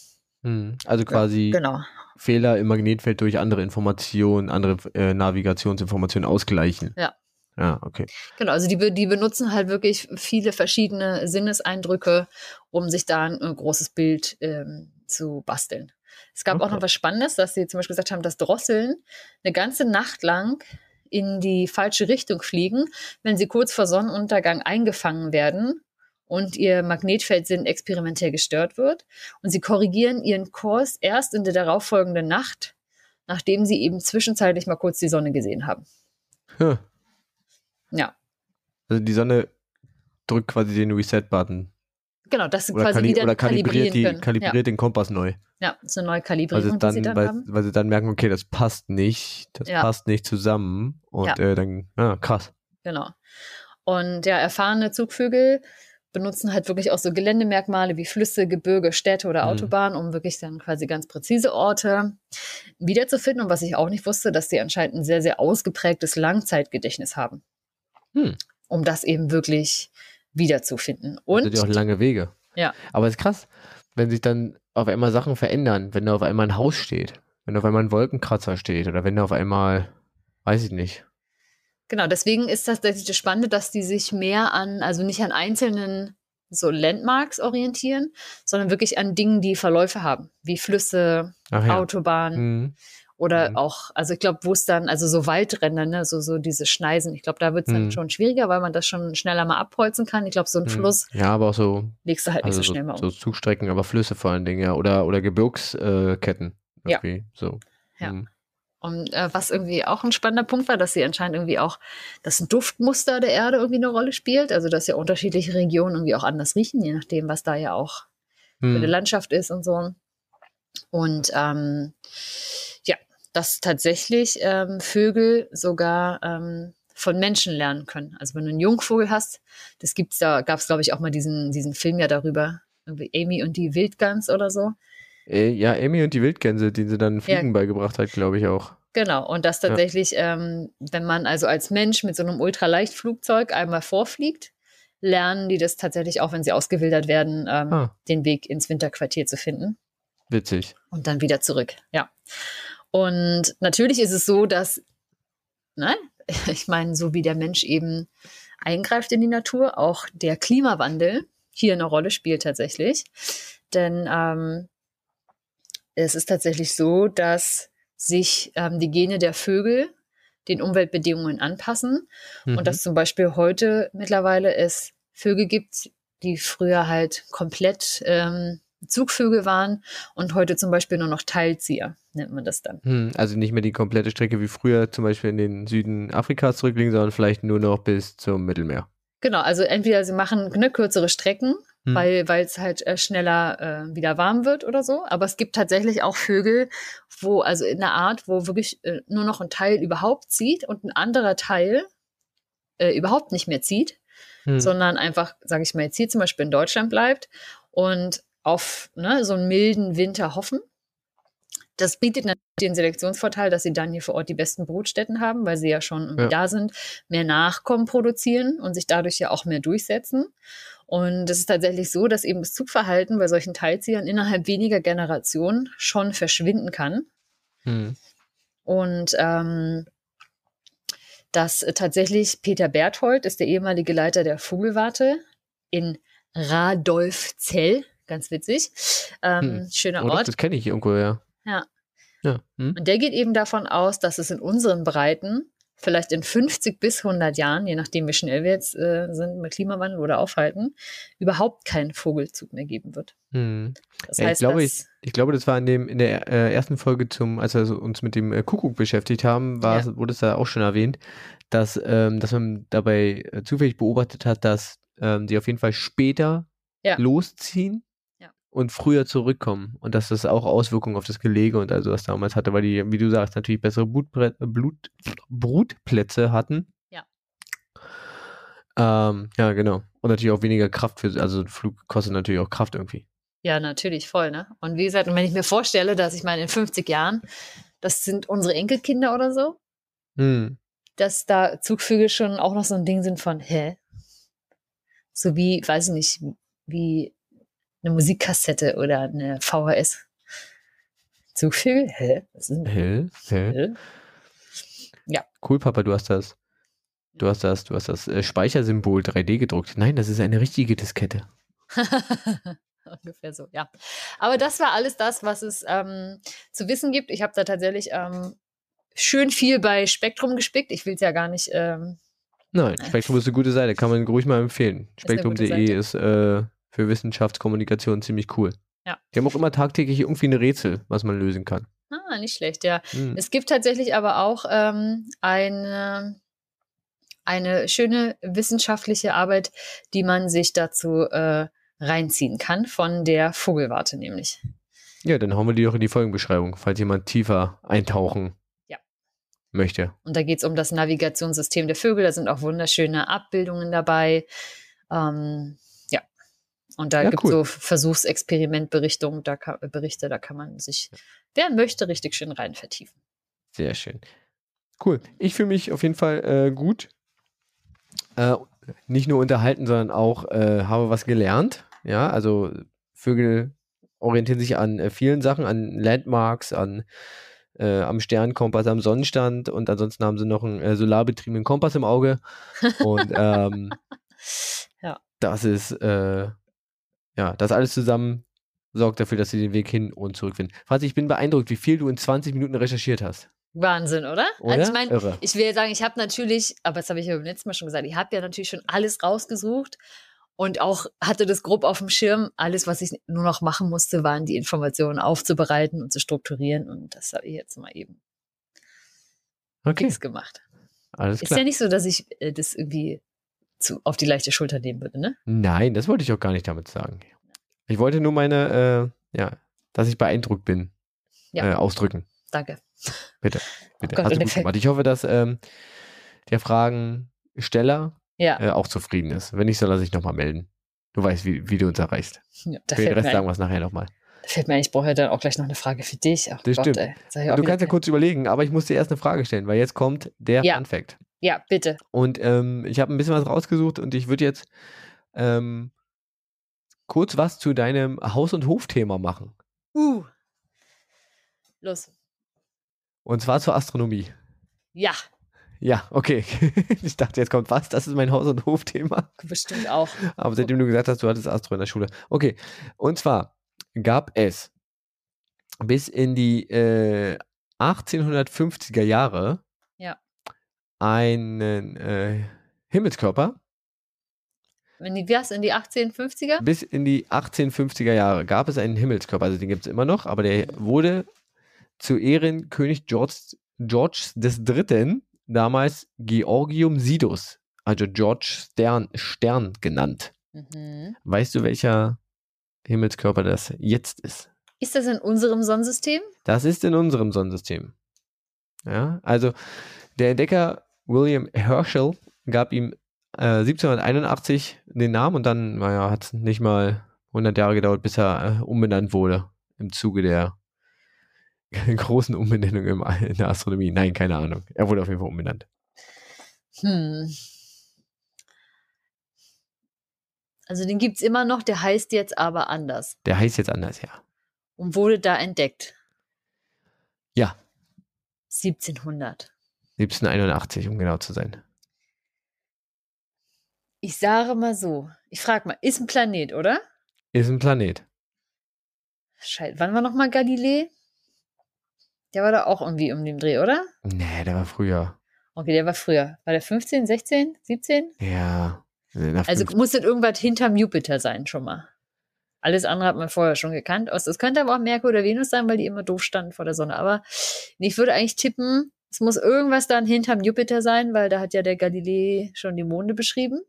Hm, also quasi ja, genau. Fehler im Magnetfeld durch andere Informationen, andere äh, Navigationsinformationen ausgleichen. Ja, ja, okay. Genau, also die, die benutzen halt wirklich viele verschiedene Sinneseindrücke, um sich da ein, ein großes Bild ähm, zu basteln. Es gab okay. auch noch was Spannendes, dass sie zum Beispiel gesagt haben, dass Drosseln eine ganze Nacht lang in die falsche Richtung fliegen, wenn sie kurz vor Sonnenuntergang eingefangen werden und ihr Magnetfeldsinn experimentell gestört wird. Und sie korrigieren ihren Kurs erst in der darauffolgenden Nacht, nachdem sie eben zwischenzeitlich mal kurz die Sonne gesehen haben. Huh. Ja. Also die Sonne drückt quasi den Reset-Button. Genau, das oder quasi wieder oder kalibriert, die, kalibriert ja. den Kompass neu. Ja, so eine neue Kalibrierung, weil dann, die sie dann weil, haben. Weil sie dann merken, okay, das passt nicht, das ja. passt nicht zusammen und ja. äh, dann, ja, krass. Genau. Und ja, erfahrene Zugvögel benutzen halt wirklich auch so Geländemerkmale wie Flüsse, Gebirge, Städte oder mhm. Autobahnen, um wirklich dann quasi ganz präzise Orte wiederzufinden. Und was ich auch nicht wusste, dass die anscheinend ein sehr, sehr ausgeprägtes Langzeitgedächtnis haben hm. um das eben wirklich wiederzufinden. Und das sind ja auch lange Wege. Ja. Aber es ist krass, wenn sich dann auf einmal Sachen verändern, wenn da auf einmal ein Haus steht, wenn da auf einmal ein Wolkenkratzer steht oder wenn da auf einmal, weiß ich nicht. Genau, deswegen ist das, das Spannende, dass die sich mehr an, also nicht an einzelnen so Landmarks orientieren, sondern wirklich an Dingen, die Verläufe haben, wie Flüsse, ja. Autobahnen Mhm. Oder Mhm. auch, also ich glaube, wo es dann, also so Waldränder, ne, so, so diese Schneisen, ich glaube, da wird es dann Mhm. schon schwieriger, weil man das schon schneller mal abholzen kann. Ich glaube, so ein Mhm. Fluss Ja, aber auch so, legst du halt also nicht so so, schnell mal um. so Zugstrecken, aber Flüsse vor allen Dingen, ja. Oder, oder Gebirgsketten. Ja. Irgendwie, so. Ja. Mhm. Und äh, was irgendwie auch ein spannender Punkt war, dass sie anscheinend irgendwie auch das Duftmuster der Erde irgendwie eine Rolle spielt. Also dass ja unterschiedliche Regionen irgendwie auch anders riechen, je nachdem, was da ja auch für eine Mhm. Landschaft ist und so. Und ähm, ja, dass tatsächlich ähm, Vögel sogar ähm, von Menschen lernen können. Also wenn du einen Jungvogel hast, das gibt's da, gab es glaube ich auch mal diesen, diesen Film ja darüber, irgendwie Amy und die Wildgans oder so. Äh, ja, Amy und die Wildgänse, die sie dann Fliegen beigebracht hat, glaube ich auch. Genau, und das Ja. tatsächlich, ähm, wenn man also als Mensch mit so einem Ultraleichtflugzeug einmal vorfliegt, lernen die das tatsächlich auch, wenn sie ausgewildert werden, ähm, Ah. den Weg ins Winterquartier zu finden Witzig. und dann wieder zurück. Ja. Und natürlich ist es so, dass, ne, ich meine, so wie der Mensch eben eingreift in die Natur, auch der Klimawandel hier eine Rolle spielt tatsächlich. Denn ähm, es ist tatsächlich so, dass sich ähm, die Gene der Vögel den Umweltbedingungen anpassen Mhm. und dass zum Beispiel heute mittlerweile es Vögel gibt, die früher halt komplett ähm, Zugvögel waren und heute zum Beispiel nur noch Teilzieher, nennt man das dann. Hm, also nicht mehr die komplette Strecke wie früher, zum Beispiel in den Süden Afrikas zurücklegen, sondern vielleicht nur noch bis zum Mittelmeer. Genau, also entweder sie machen ne, kürzere Strecken, Hm. weil weil es halt äh, schneller äh, wieder warm wird oder so. Aber es gibt tatsächlich auch Vögel, wo also in einer Art, wo wirklich äh, nur noch ein Teil überhaupt zieht und ein anderer Teil äh, überhaupt nicht mehr zieht, Hm. sondern einfach, sage ich mal, jetzt hier zum Beispiel in Deutschland bleibt und auf ne, so einen milden Winter hoffen. Das bietet natürlich den Selektionsvorteil, dass sie dann hier vor Ort die besten Brutstätten haben, weil sie ja schon Ja. da sind, mehr Nachkommen produzieren und sich dadurch ja auch mehr durchsetzen. Und es ist tatsächlich so, dass eben das Zugverhalten bei solchen Teilziehern innerhalb weniger Generationen schon verschwinden kann. Hm. Und ähm, dass tatsächlich Peter Berthold ist der ehemalige Leiter der Vogelwarte in Radolfzell, ganz witzig. Ähm, Hm. Schöner Oh, doch, Ort. das kenne ich irgendwo, ja. Ja. Ja. Hm? Und der geht eben davon aus, dass es in unseren Breiten vielleicht in 50 bis 100 Jahren, je nachdem wie schnell wir jetzt äh, sind mit Klimawandel oder aufhalten, überhaupt keinen Vogelzug mehr geben wird. Hm. Das Ja, ich glaube, dass, Ich glaube, das war in dem in der äh, ersten Folge zum, als wir uns mit dem äh, Kuckuck beschäftigt haben, war, wurde es da auch schon erwähnt, dass, ähm, dass man dabei äh, zufällig beobachtet hat, dass ähm, die auf jeden Fall später Ja. losziehen Ja. Und früher zurückkommen und dass das auch Auswirkungen auf das Gelege und also was damals hatte, weil die, wie du sagst, natürlich bessere Brutbre Blut Brutplätze hatten. Ja. Ähm, ja, genau. Und natürlich auch weniger Kraft für, also ein Flug kostet natürlich auch Kraft irgendwie. ja, natürlich, voll, ne? Und wie gesagt, und wenn ich mir vorstelle, dass ich meine, in 50 Jahren, das sind unsere Enkelkinder oder so, Hm. dass da Zugvögel schon auch noch so ein Ding sind von, hä? So wie, weiß ich nicht, wie eine Musikkassette oder eine VHS. Zugvögel? Hä? Was ist Hä? Hä? Hä? Ja. Cool, Papa, du hast das. Du hast das, du hast das äh, Speichersymbol 3D gedruckt. Nein, das ist eine richtige Diskette. Ungefähr so, ja. Aber das war alles das, was es ähm, zu wissen gibt. Ich habe da tatsächlich ähm, schön viel bei Spektrum gespickt. Ich will es ja gar nicht. Ähm, Nein, Spektrum ist eine gute Seite, kann man ruhig mal empfehlen. Ist Spektrum.de Seite. ist äh, für Wissenschaftskommunikation ziemlich cool. Ja. Die haben auch immer tagtäglich irgendwie ein Rätsel, was man lösen kann. ah, nicht schlecht, ja. Hm. Es gibt tatsächlich aber auch ähm, eine, eine schöne wissenschaftliche Arbeit, die man sich dazu äh, reinziehen kann, von der Vogelwarte nämlich. Ja, dann hauen wir die doch in die Folgenbeschreibung, falls jemand tiefer eintauchen Ja. möchte. Und da geht es um das Navigationssystem der Vögel. Da sind auch wunderschöne Abbildungen dabei. Ähm. Und da Ja, gibt es cool. so Versuchsexperimentberichtungen, da kann, Berichte, da kann man sich, wer möchte, richtig schön rein vertiefen. Sehr schön. Cool. Ich fühle mich auf jeden Fall äh, gut. Äh, nicht nur unterhalten, sondern auch äh, habe was gelernt. Ja, also Vögel orientieren sich an äh, vielen Sachen, an Landmarks, an äh, am Sternkompass, am Sonnenstand und ansonsten haben sie noch einen äh, solarbetriebenen Kompass im Auge. Und ähm, Ja. das ist, äh, ja, das alles zusammen sorgt dafür, dass sie den Weg hin und zurück finden. Franzi, ich bin beeindruckt, wie viel du in 20 Minuten recherchiert hast. Wahnsinn, oder? Oder? Also ich meine, ich will sagen, ich habe natürlich, aber das habe ich ja beim letzten Mal schon gesagt, ich habe ja natürlich schon alles rausgesucht und auch hatte das grob auf dem Schirm. Alles, was ich nur noch machen musste, waren die Informationen aufzubereiten und zu strukturieren und das habe ich jetzt mal eben Okay, fix gemacht. alles Ist klar. ja nicht so, dass ich äh, das irgendwie zu, auf die leichte Schulter nehmen würde, ne? Nein, das wollte ich auch gar nicht damit sagen. Ich wollte nur meine, äh, ja, dass ich beeindruckt bin, Ja. äh, ausdrücken. Danke. Bitte. Oh Gott, Hast du gut gemacht. Ich hoffe, dass ähm, der Fragensteller Ja, äh, auch zufrieden ist. Wenn nicht, soll er sich nochmal melden. Du weißt, wie, wie du uns erreichst. ja Für den Rest sagen wir es nachher nochmal. fällt mir ein, ich brauche ja dann auch gleich noch eine Frage für dich. Ach Das Gott, stimmt. ey. Du kannst ja kurz überlegen, aber ich muss dir erst eine Frage stellen, weil jetzt kommt der Ja. Fun Fact. Ja, bitte. Und ähm, ich habe ein bisschen was rausgesucht und ich würde jetzt ähm, kurz was zu deinem Haus- und Hofthema machen. Uh. Los. Und zwar zur Astronomie. Ja, Ja, okay. ich dachte, jetzt kommt was. Das ist mein Haus- und Hofthema. bestimmt auch. Aber seitdem du gesagt hast, du hattest Astro in der Schule. Okay. Und zwar gab es bis in die äh, 1850er Jahre Ja. Einen äh, Himmelskörper. Wenn die, wie hast du, in die 1850er? Bis in die 1850er Jahre gab es einen Himmelskörper. Also den gibt es immer noch, aber der wurde zu Ehren König George, George des Dritten, damals Georgium Sidus, also George Stern, Stern genannt. Mhm. Weißt du, welcher Himmelskörper das jetzt ist? Ist das in unserem Sonnensystem? Das ist in unserem Sonnensystem. Ja, also der Entdecker William Herschel gab ihm äh, 1781 den Namen und dann, naja, hat es nicht mal 100 Jahre gedauert, bis er äh, umbenannt wurde im Zuge der großen Umbenennung im, in der Astronomie. Nein, keine Ahnung. Er wurde auf jeden Fall umbenannt. Hm. Also den gibt's immer noch, der heißt jetzt aber anders Der heißt jetzt anders, ja. und wurde da entdeckt. Ja, 1700. 1781, um genau zu sein. Ich sage mal so, ich frage mal, ist ein Planet, oder? Ist ein Planet. Scheiße, wann war noch mal Galilei? Der war da auch irgendwie um den Dreh, oder? Nee, der war früher. Okay, der war früher. War der 15, 16, 17? Ja. Also 50 muss das irgendwas hinterm Jupiter sein, schon mal. Alles andere hat man vorher schon gekannt. Es könnte aber auch Merkur oder Venus sein, weil die immer doof standen vor der Sonne. Aber ich würde eigentlich tippen, es muss irgendwas dann hinterm Jupiter sein, weil da hat ja der Galilei schon die Monde beschrieben.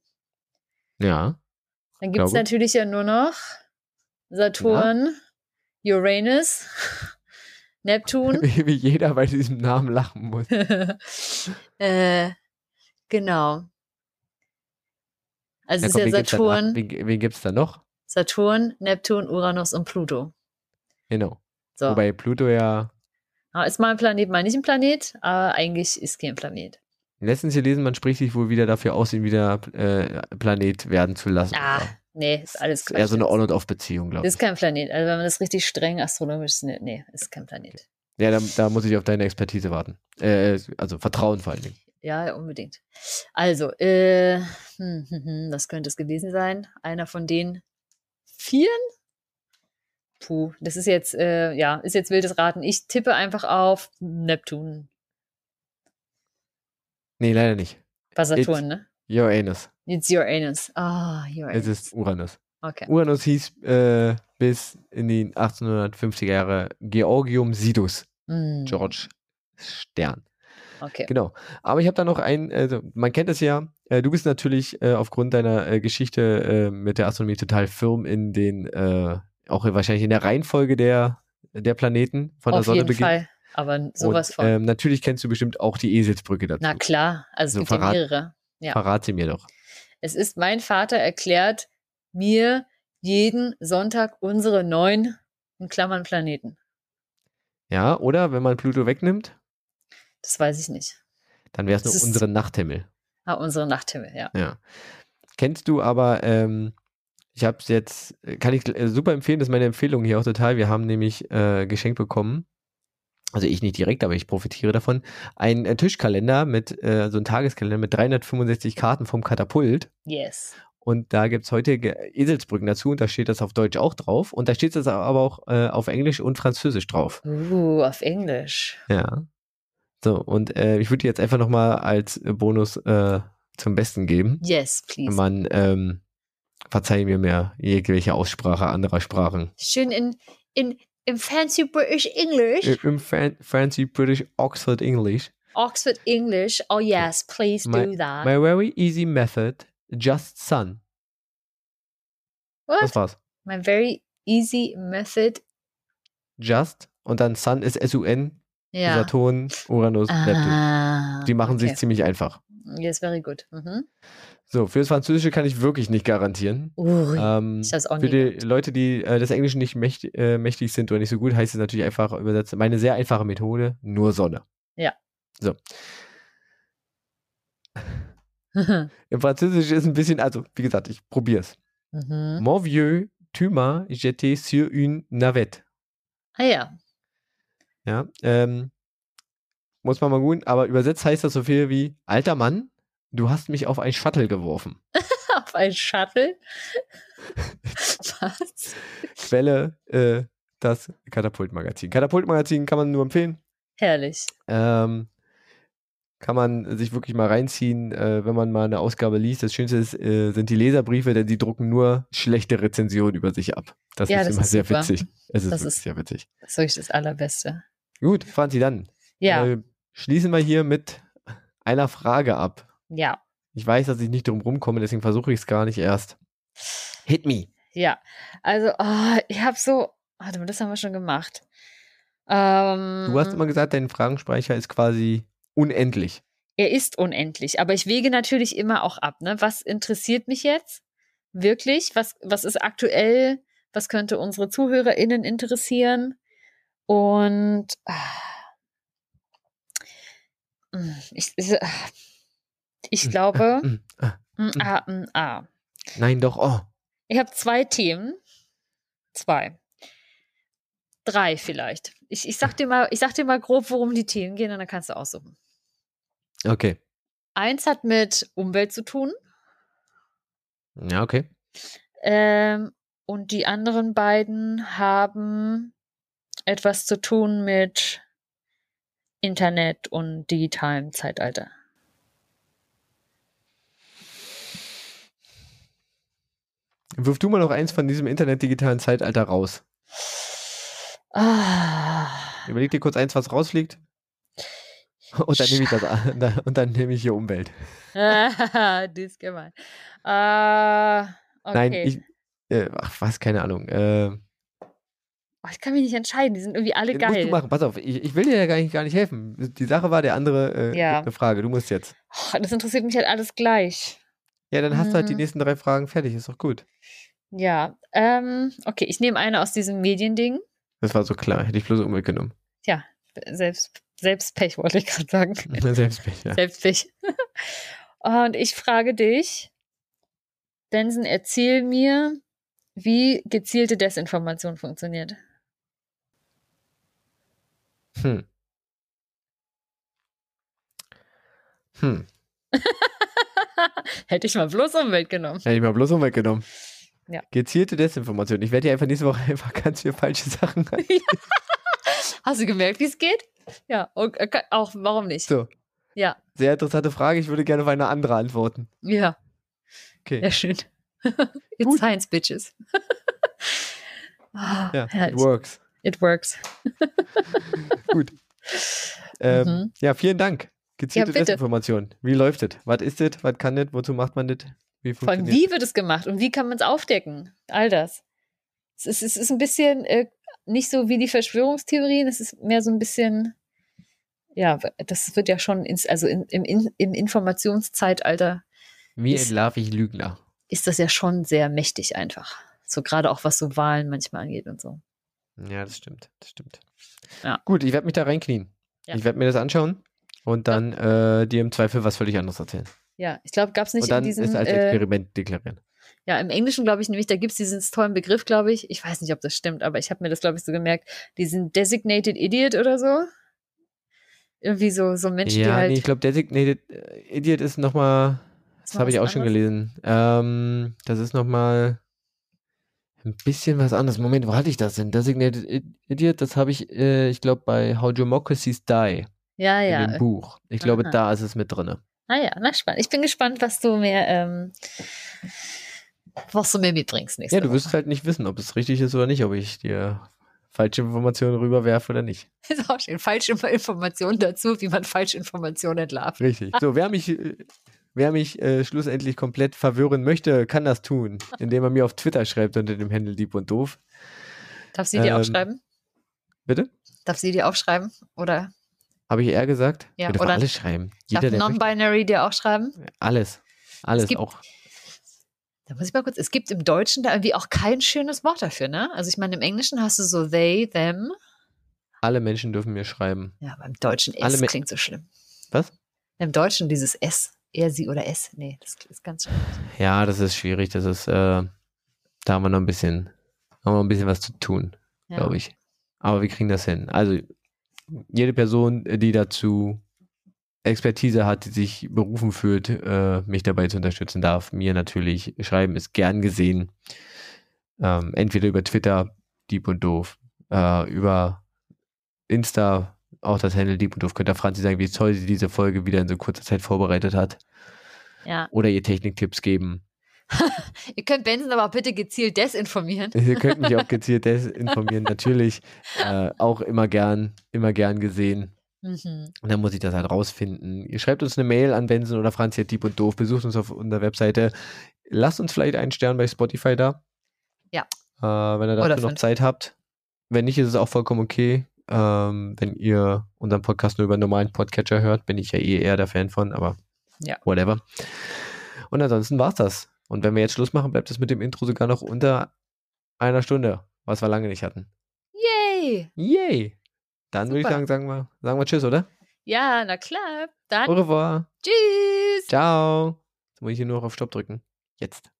ja. Dann gibt es natürlich ja nur noch Saturn, Uranus, Neptun. Wie, jeder bei diesem Namen lachen muss. äh, genau. Also Ja, es komm, ist ja gibt's? Saturn, Wen, wen gibt's da noch? Saturn, Neptun, Uranus und Pluto. Genau. So. Wobei Pluto ja Ist mal ein Planet, mal nicht ein Planet, aber eigentlich ist kein Planet. letztens gelesen, man spricht sich wohl wieder dafür aus, ihn wieder äh, Planet werden zu lassen. Ah, nee, ist alles ist eher so eine. On- und Off-Beziehung, glaube Das ich. ist kein Planet. Also wenn man das richtig streng astronomisch nee, ist kein Planet. Ja, da, da muss ich auf deine Expertise warten. Äh, also Vertrauen vor allen Dingen. Ja, unbedingt. Also, äh, hm, hm, hm, was könnte es gewesen sein? Einer von den Vieren? Puh, das ist jetzt, äh, ja, ist jetzt wildes Raten. Ich tippe einfach auf Neptun. Nee, leider nicht. War Saturn, ne? Uranus. It's Uranus. Ah, Es Uranus. ist Uranus. Okay. Uranus hieß äh, bis in die 1850er Jahre Georgium Sidus. Hm, George Stern. Okay. Genau. Aber ich habe da noch ein, also man kennt es ja, äh, du bist natürlich äh, aufgrund deiner äh, Geschichte äh, mit der Astronomie total firm in den, äh, auch wahrscheinlich in der Reihenfolge der, der Planeten von der Auf Sonne jeden beginnt. Fall. Aber sowas Und, von. ähm, natürlich kennst du bestimmt auch die Eselsbrücke dazu. Na klar, also es So gibt ja verrat- mehrere. Ja. Verrat sie mir doch. Es ist, mein Vater erklärt mir jeden Sonntag unsere neun, in Klammern Planeten. Ja, oder wenn man Pluto wegnimmt, Das weiß ich nicht. dann wäre es nur unsere Nachthimmel. Ah, unsere Nachthimmel, ja. Ja. Kennst du aber, ähm, ich habe es jetzt, äh, kann ich äh, super empfehlen, das ist meine Empfehlung hier auch total. Wir haben nämlich äh, geschenkt bekommen, also ich nicht direkt, aber ich profitiere davon, einen äh, Tischkalender mit, äh, so ein Tageskalender mit 365 Karten vom Katapult. Yes. Und da gibt es heute Eselsbrücken dazu und da steht das auf Deutsch auch drauf. Und da steht es aber auch äh, auf Englisch und Französisch drauf. Uh, auf Englisch. Ja. So, und äh, ich würde jetzt einfach nochmal als Bonus äh, zum Besten geben. Yes, please. Man, ähm, verzeih mir mehr jegliche Aussprache anderer Sprachen. Schön in, in, im fancy British English. Im fan fancy British Oxford English. Oxford English. Oh yes, please My- do that. My very easy method, just sun. What? Das war's. My very easy method. Just und dann Sun ist S-U-N, Ja. Saturn, Uranus, Neptun. Ah, Die machen okay. sich ziemlich einfach. Yes, very good. Mhm. So, fürs Französische kann ich wirklich nicht garantieren. Ui. Ähm, Ich hab's auch für die. Leute, die äh, des Englischen nicht mächtig, äh, mächtig sind oder nicht so gut, heißt es natürlich einfach übersetzt. Meine sehr einfache Methode, nur Sonne. Im Französischen ist ein bisschen, also wie gesagt, ich probier's. mhm. Mon vieux, tu m'as jeté sur une navette. Ah ja. Ja, ähm, muss man mal gut, aber übersetzt heißt das so viel wie, alter Mann, du hast mich auf ein Shuttle geworfen. Auf ein Shuttle. Was? Quelle, äh, das Katapultmagazin. Katapultmagazin kann man nur empfehlen. Herrlich. Ähm, kann man sich wirklich mal reinziehen, äh, wenn man mal eine Ausgabe liest. Das Schönste ist, äh, sind die Leserbriefe, denn die drucken nur schlechte Rezensionen über sich ab. Das Ja, ist das immer ist sehr super. witzig. Es ist Das ist- sehr witzig. Das ist wirklich das Allerbeste. Gut, Franzi, dann Ja, äh, schließen wir hier mit einer Frage ab. ja, Ich weiß, dass ich nicht drum rumkomme, deswegen versuche ich es gar nicht erst. Hit me. ja. Also, oh, ich habe so. Warte mal, das haben wir schon gemacht. Ähm, Du hast immer gesagt, dein Fragenspeicher ist quasi unendlich. er ist unendlich, aber ich wege natürlich immer auch ab. Ne? Was interessiert mich jetzt wirklich? Was, was ist aktuell? Was könnte unsere ZuhörerInnen interessieren? Und ah, ich, ich, ah, ich glaube, Hm, ah, mm, ah, ah. Nein, doch. Oh. Ich habe zwei Themen. Zwei. Drei vielleicht. Ich, ich, sag dir mal, ich sag dir mal grob, worum die Themen gehen und dann kannst du aussuchen. Okay. Eins hat mit Umwelt zu tun Ja, okay. ähm, und die anderen beiden haben etwas zu tun mit Internet und digitalem Zeitalter. Wirf du mal noch eins von diesem Internet-digitalen Zeitalter raus. Ah, Überleg dir kurz eins, was rausfliegt. Und dann nehme ich das an. Und dann nehme ich hier Umwelt. das ist gemein. Äh, okay. Nein, ich. Äh, ach, was, keine Ahnung. Äh, Oh, ich kann mich nicht entscheiden, die sind irgendwie alle musst du geil. machen. Pass auf, ich, ich will dir ja gar nicht, gar nicht helfen. Die Sache war, der andere äh, Ja. eine Frage. Du musst jetzt. Oh, das interessiert mich halt alles gleich. Ja, dann hast du halt die Mhm. nächsten drei Fragen fertig. Ist doch gut. Ja, ähm, okay, ich nehme eine aus diesem Mediending. Das war so klar. Hätte ich bloß Umwelt genommen. Selbst, Selbstpech wollte ich gerade sagen. Selbstpech, ja. Selbstpech. Und ich frage dich, Benson, erzähl mir, wie gezielte Desinformation funktioniert. Hm. Hm. Hätte ich mal bloß Umwelt genommen. Hätte ich mal bloß Umwelt genommen. Ja. Gezielte Desinformation. Ich werde dir einfach nächste Woche einfach ganz viele falsche Sachen rein. Hast du gemerkt, wie es geht? Ja, und, äh, auch, warum nicht? So. Ja, Sehr interessante Frage. Ich würde gerne auf eine andere antworten. ja, Okay. ja, schön. It's Gut. science, bitches. Ah, Ja, it herrlich. works. It works. Gut. Ähm, Mhm. Ja, vielen Dank. Gezielte bitte. Desinformation. Wie läuft es? Was ist das? Was kann das? Wozu macht man das? Wie Von funktioniert wie wird es gemacht und wie kann man es aufdecken? All das. Es ist, es ist ein bisschen äh, nicht so wie die Verschwörungstheorien, es ist mehr so ein bisschen, ja, das wird ja schon ins, also in, im, in, im Informationszeitalter Wie ist- entlarve ich Lügner? ist das ja schon sehr mächtig einfach. So gerade auch was so Wahlen manchmal angeht und so. Ja, das stimmt. Das stimmt. Ja. Gut, ich werde mich da reinknien. Ja. Ich werde mir das anschauen und dann äh, dir im Zweifel was völlig anderes erzählen. Ja, ich glaube, gab es nicht und dann in diesem, ist als äh, Experiment deklarieren. ja, im Englischen glaube ich nämlich, da gibt es diesen tollen Begriff, glaube ich. Ich weiß nicht, ob das stimmt, aber ich habe mir das, glaube ich, so gemerkt. Diesen Designated Idiot oder so. Irgendwie so, so Menschen, die Ja, halt. nee, ich glaube, Designated äh, Idiot ist nochmal Das habe ich auch schon gelesen. Ähm, das ist nochmal ein bisschen was anderes. Moment, wo hatte ich das denn? Designated Idiot, das habe ich, äh, ich glaube, bei How Democracies Die. Ja, ja. In dem Buch. Ich glaube, Aha. da ist es mit drin. Ah ja, na spannend. Ich bin gespannt, was du mir, ähm, was du mir mitbringst nächste Ja, du wirst halt nicht wissen, ob es richtig ist oder nicht, ob ich dir falsche Informationen rüberwerfe oder nicht. Ist auch schön. Falsche Informationen dazu, wie man falsche Informationen entlarvt. Richtig. So, wer mich, wer mich äh, schlussendlich komplett verwirren möchte, kann das tun, indem er mir auf Twitter schreibt unter dem Handel Dieb und Doof. Darf sie dir ähm, aufschreiben? Bitte? Darf sie dir aufschreiben? Oder? Habe ich eher gesagt? Ja, oder alles schreiben. Jeder, darf Non-Binary dir auch schreiben? Alles. Alles gibt, auch. Da muss ich mal kurz, es gibt im Deutschen da irgendwie auch kein schönes Wort dafür, ne? Also ich meine, im Englischen hast du so they, them. Alle Menschen dürfen mir schreiben. Ja, beim Deutschen S Alle klingt so schlimm. Was? Im Deutschen dieses S, er, sie oder S. Nee, das ist ganz schlimm. Ja, das ist schwierig. Das ist, äh, da haben wir noch ein bisschen, haben wir ein bisschen was zu tun, ja. glaube ich. Aber wir kriegen das hin. Also, jede Person, die dazu Expertise hat, die sich berufen fühlt, äh, mich dabei zu unterstützen darf, mir natürlich schreiben, ist gern gesehen. Ähm, entweder über Twitter, Dieb und Doof, äh, über Insta, auch das Handle Dieb und Doof. Könnt ihr Franzi sagen, wie toll sie diese Folge wieder in so kurzer Zeit vorbereitet hat. Ja. Oder ihr Techniktipps geben. ihr könnt Benson aber auch bitte gezielt desinformieren. ihr könnt mich auch gezielt desinformieren, natürlich. Äh, auch immer gern, immer gern gesehen. Mhm. Und dann muss ich das halt rausfinden. Ihr schreibt uns eine Mail an Benson oder Franz Dieb und Doof, besucht uns auf unserer Webseite. Lasst uns vielleicht einen Stern bei Spotify da. Ja. Äh, wenn ihr dafür noch Zeit habt. Wenn nicht, ist es auch vollkommen okay. Ähm, wenn ihr unseren Podcast nur über einen normalen Podcatcher hört, bin ich ja eh eher der Fan von, aber ja. whatever. Und ansonsten war's das. Und wenn wir jetzt Schluss machen, bleibt es mit dem Intro sogar noch unter einer Stunde, was wir lange nicht hatten. Yay! Yay! Dann würde ich sagen, sagen wir, sagen wir Tschüss, oder? Ja, na klar. Dann. Au revoir. Tschüss. Ciao. Jetzt muss ich hier nur noch auf Stopp drücken. Jetzt.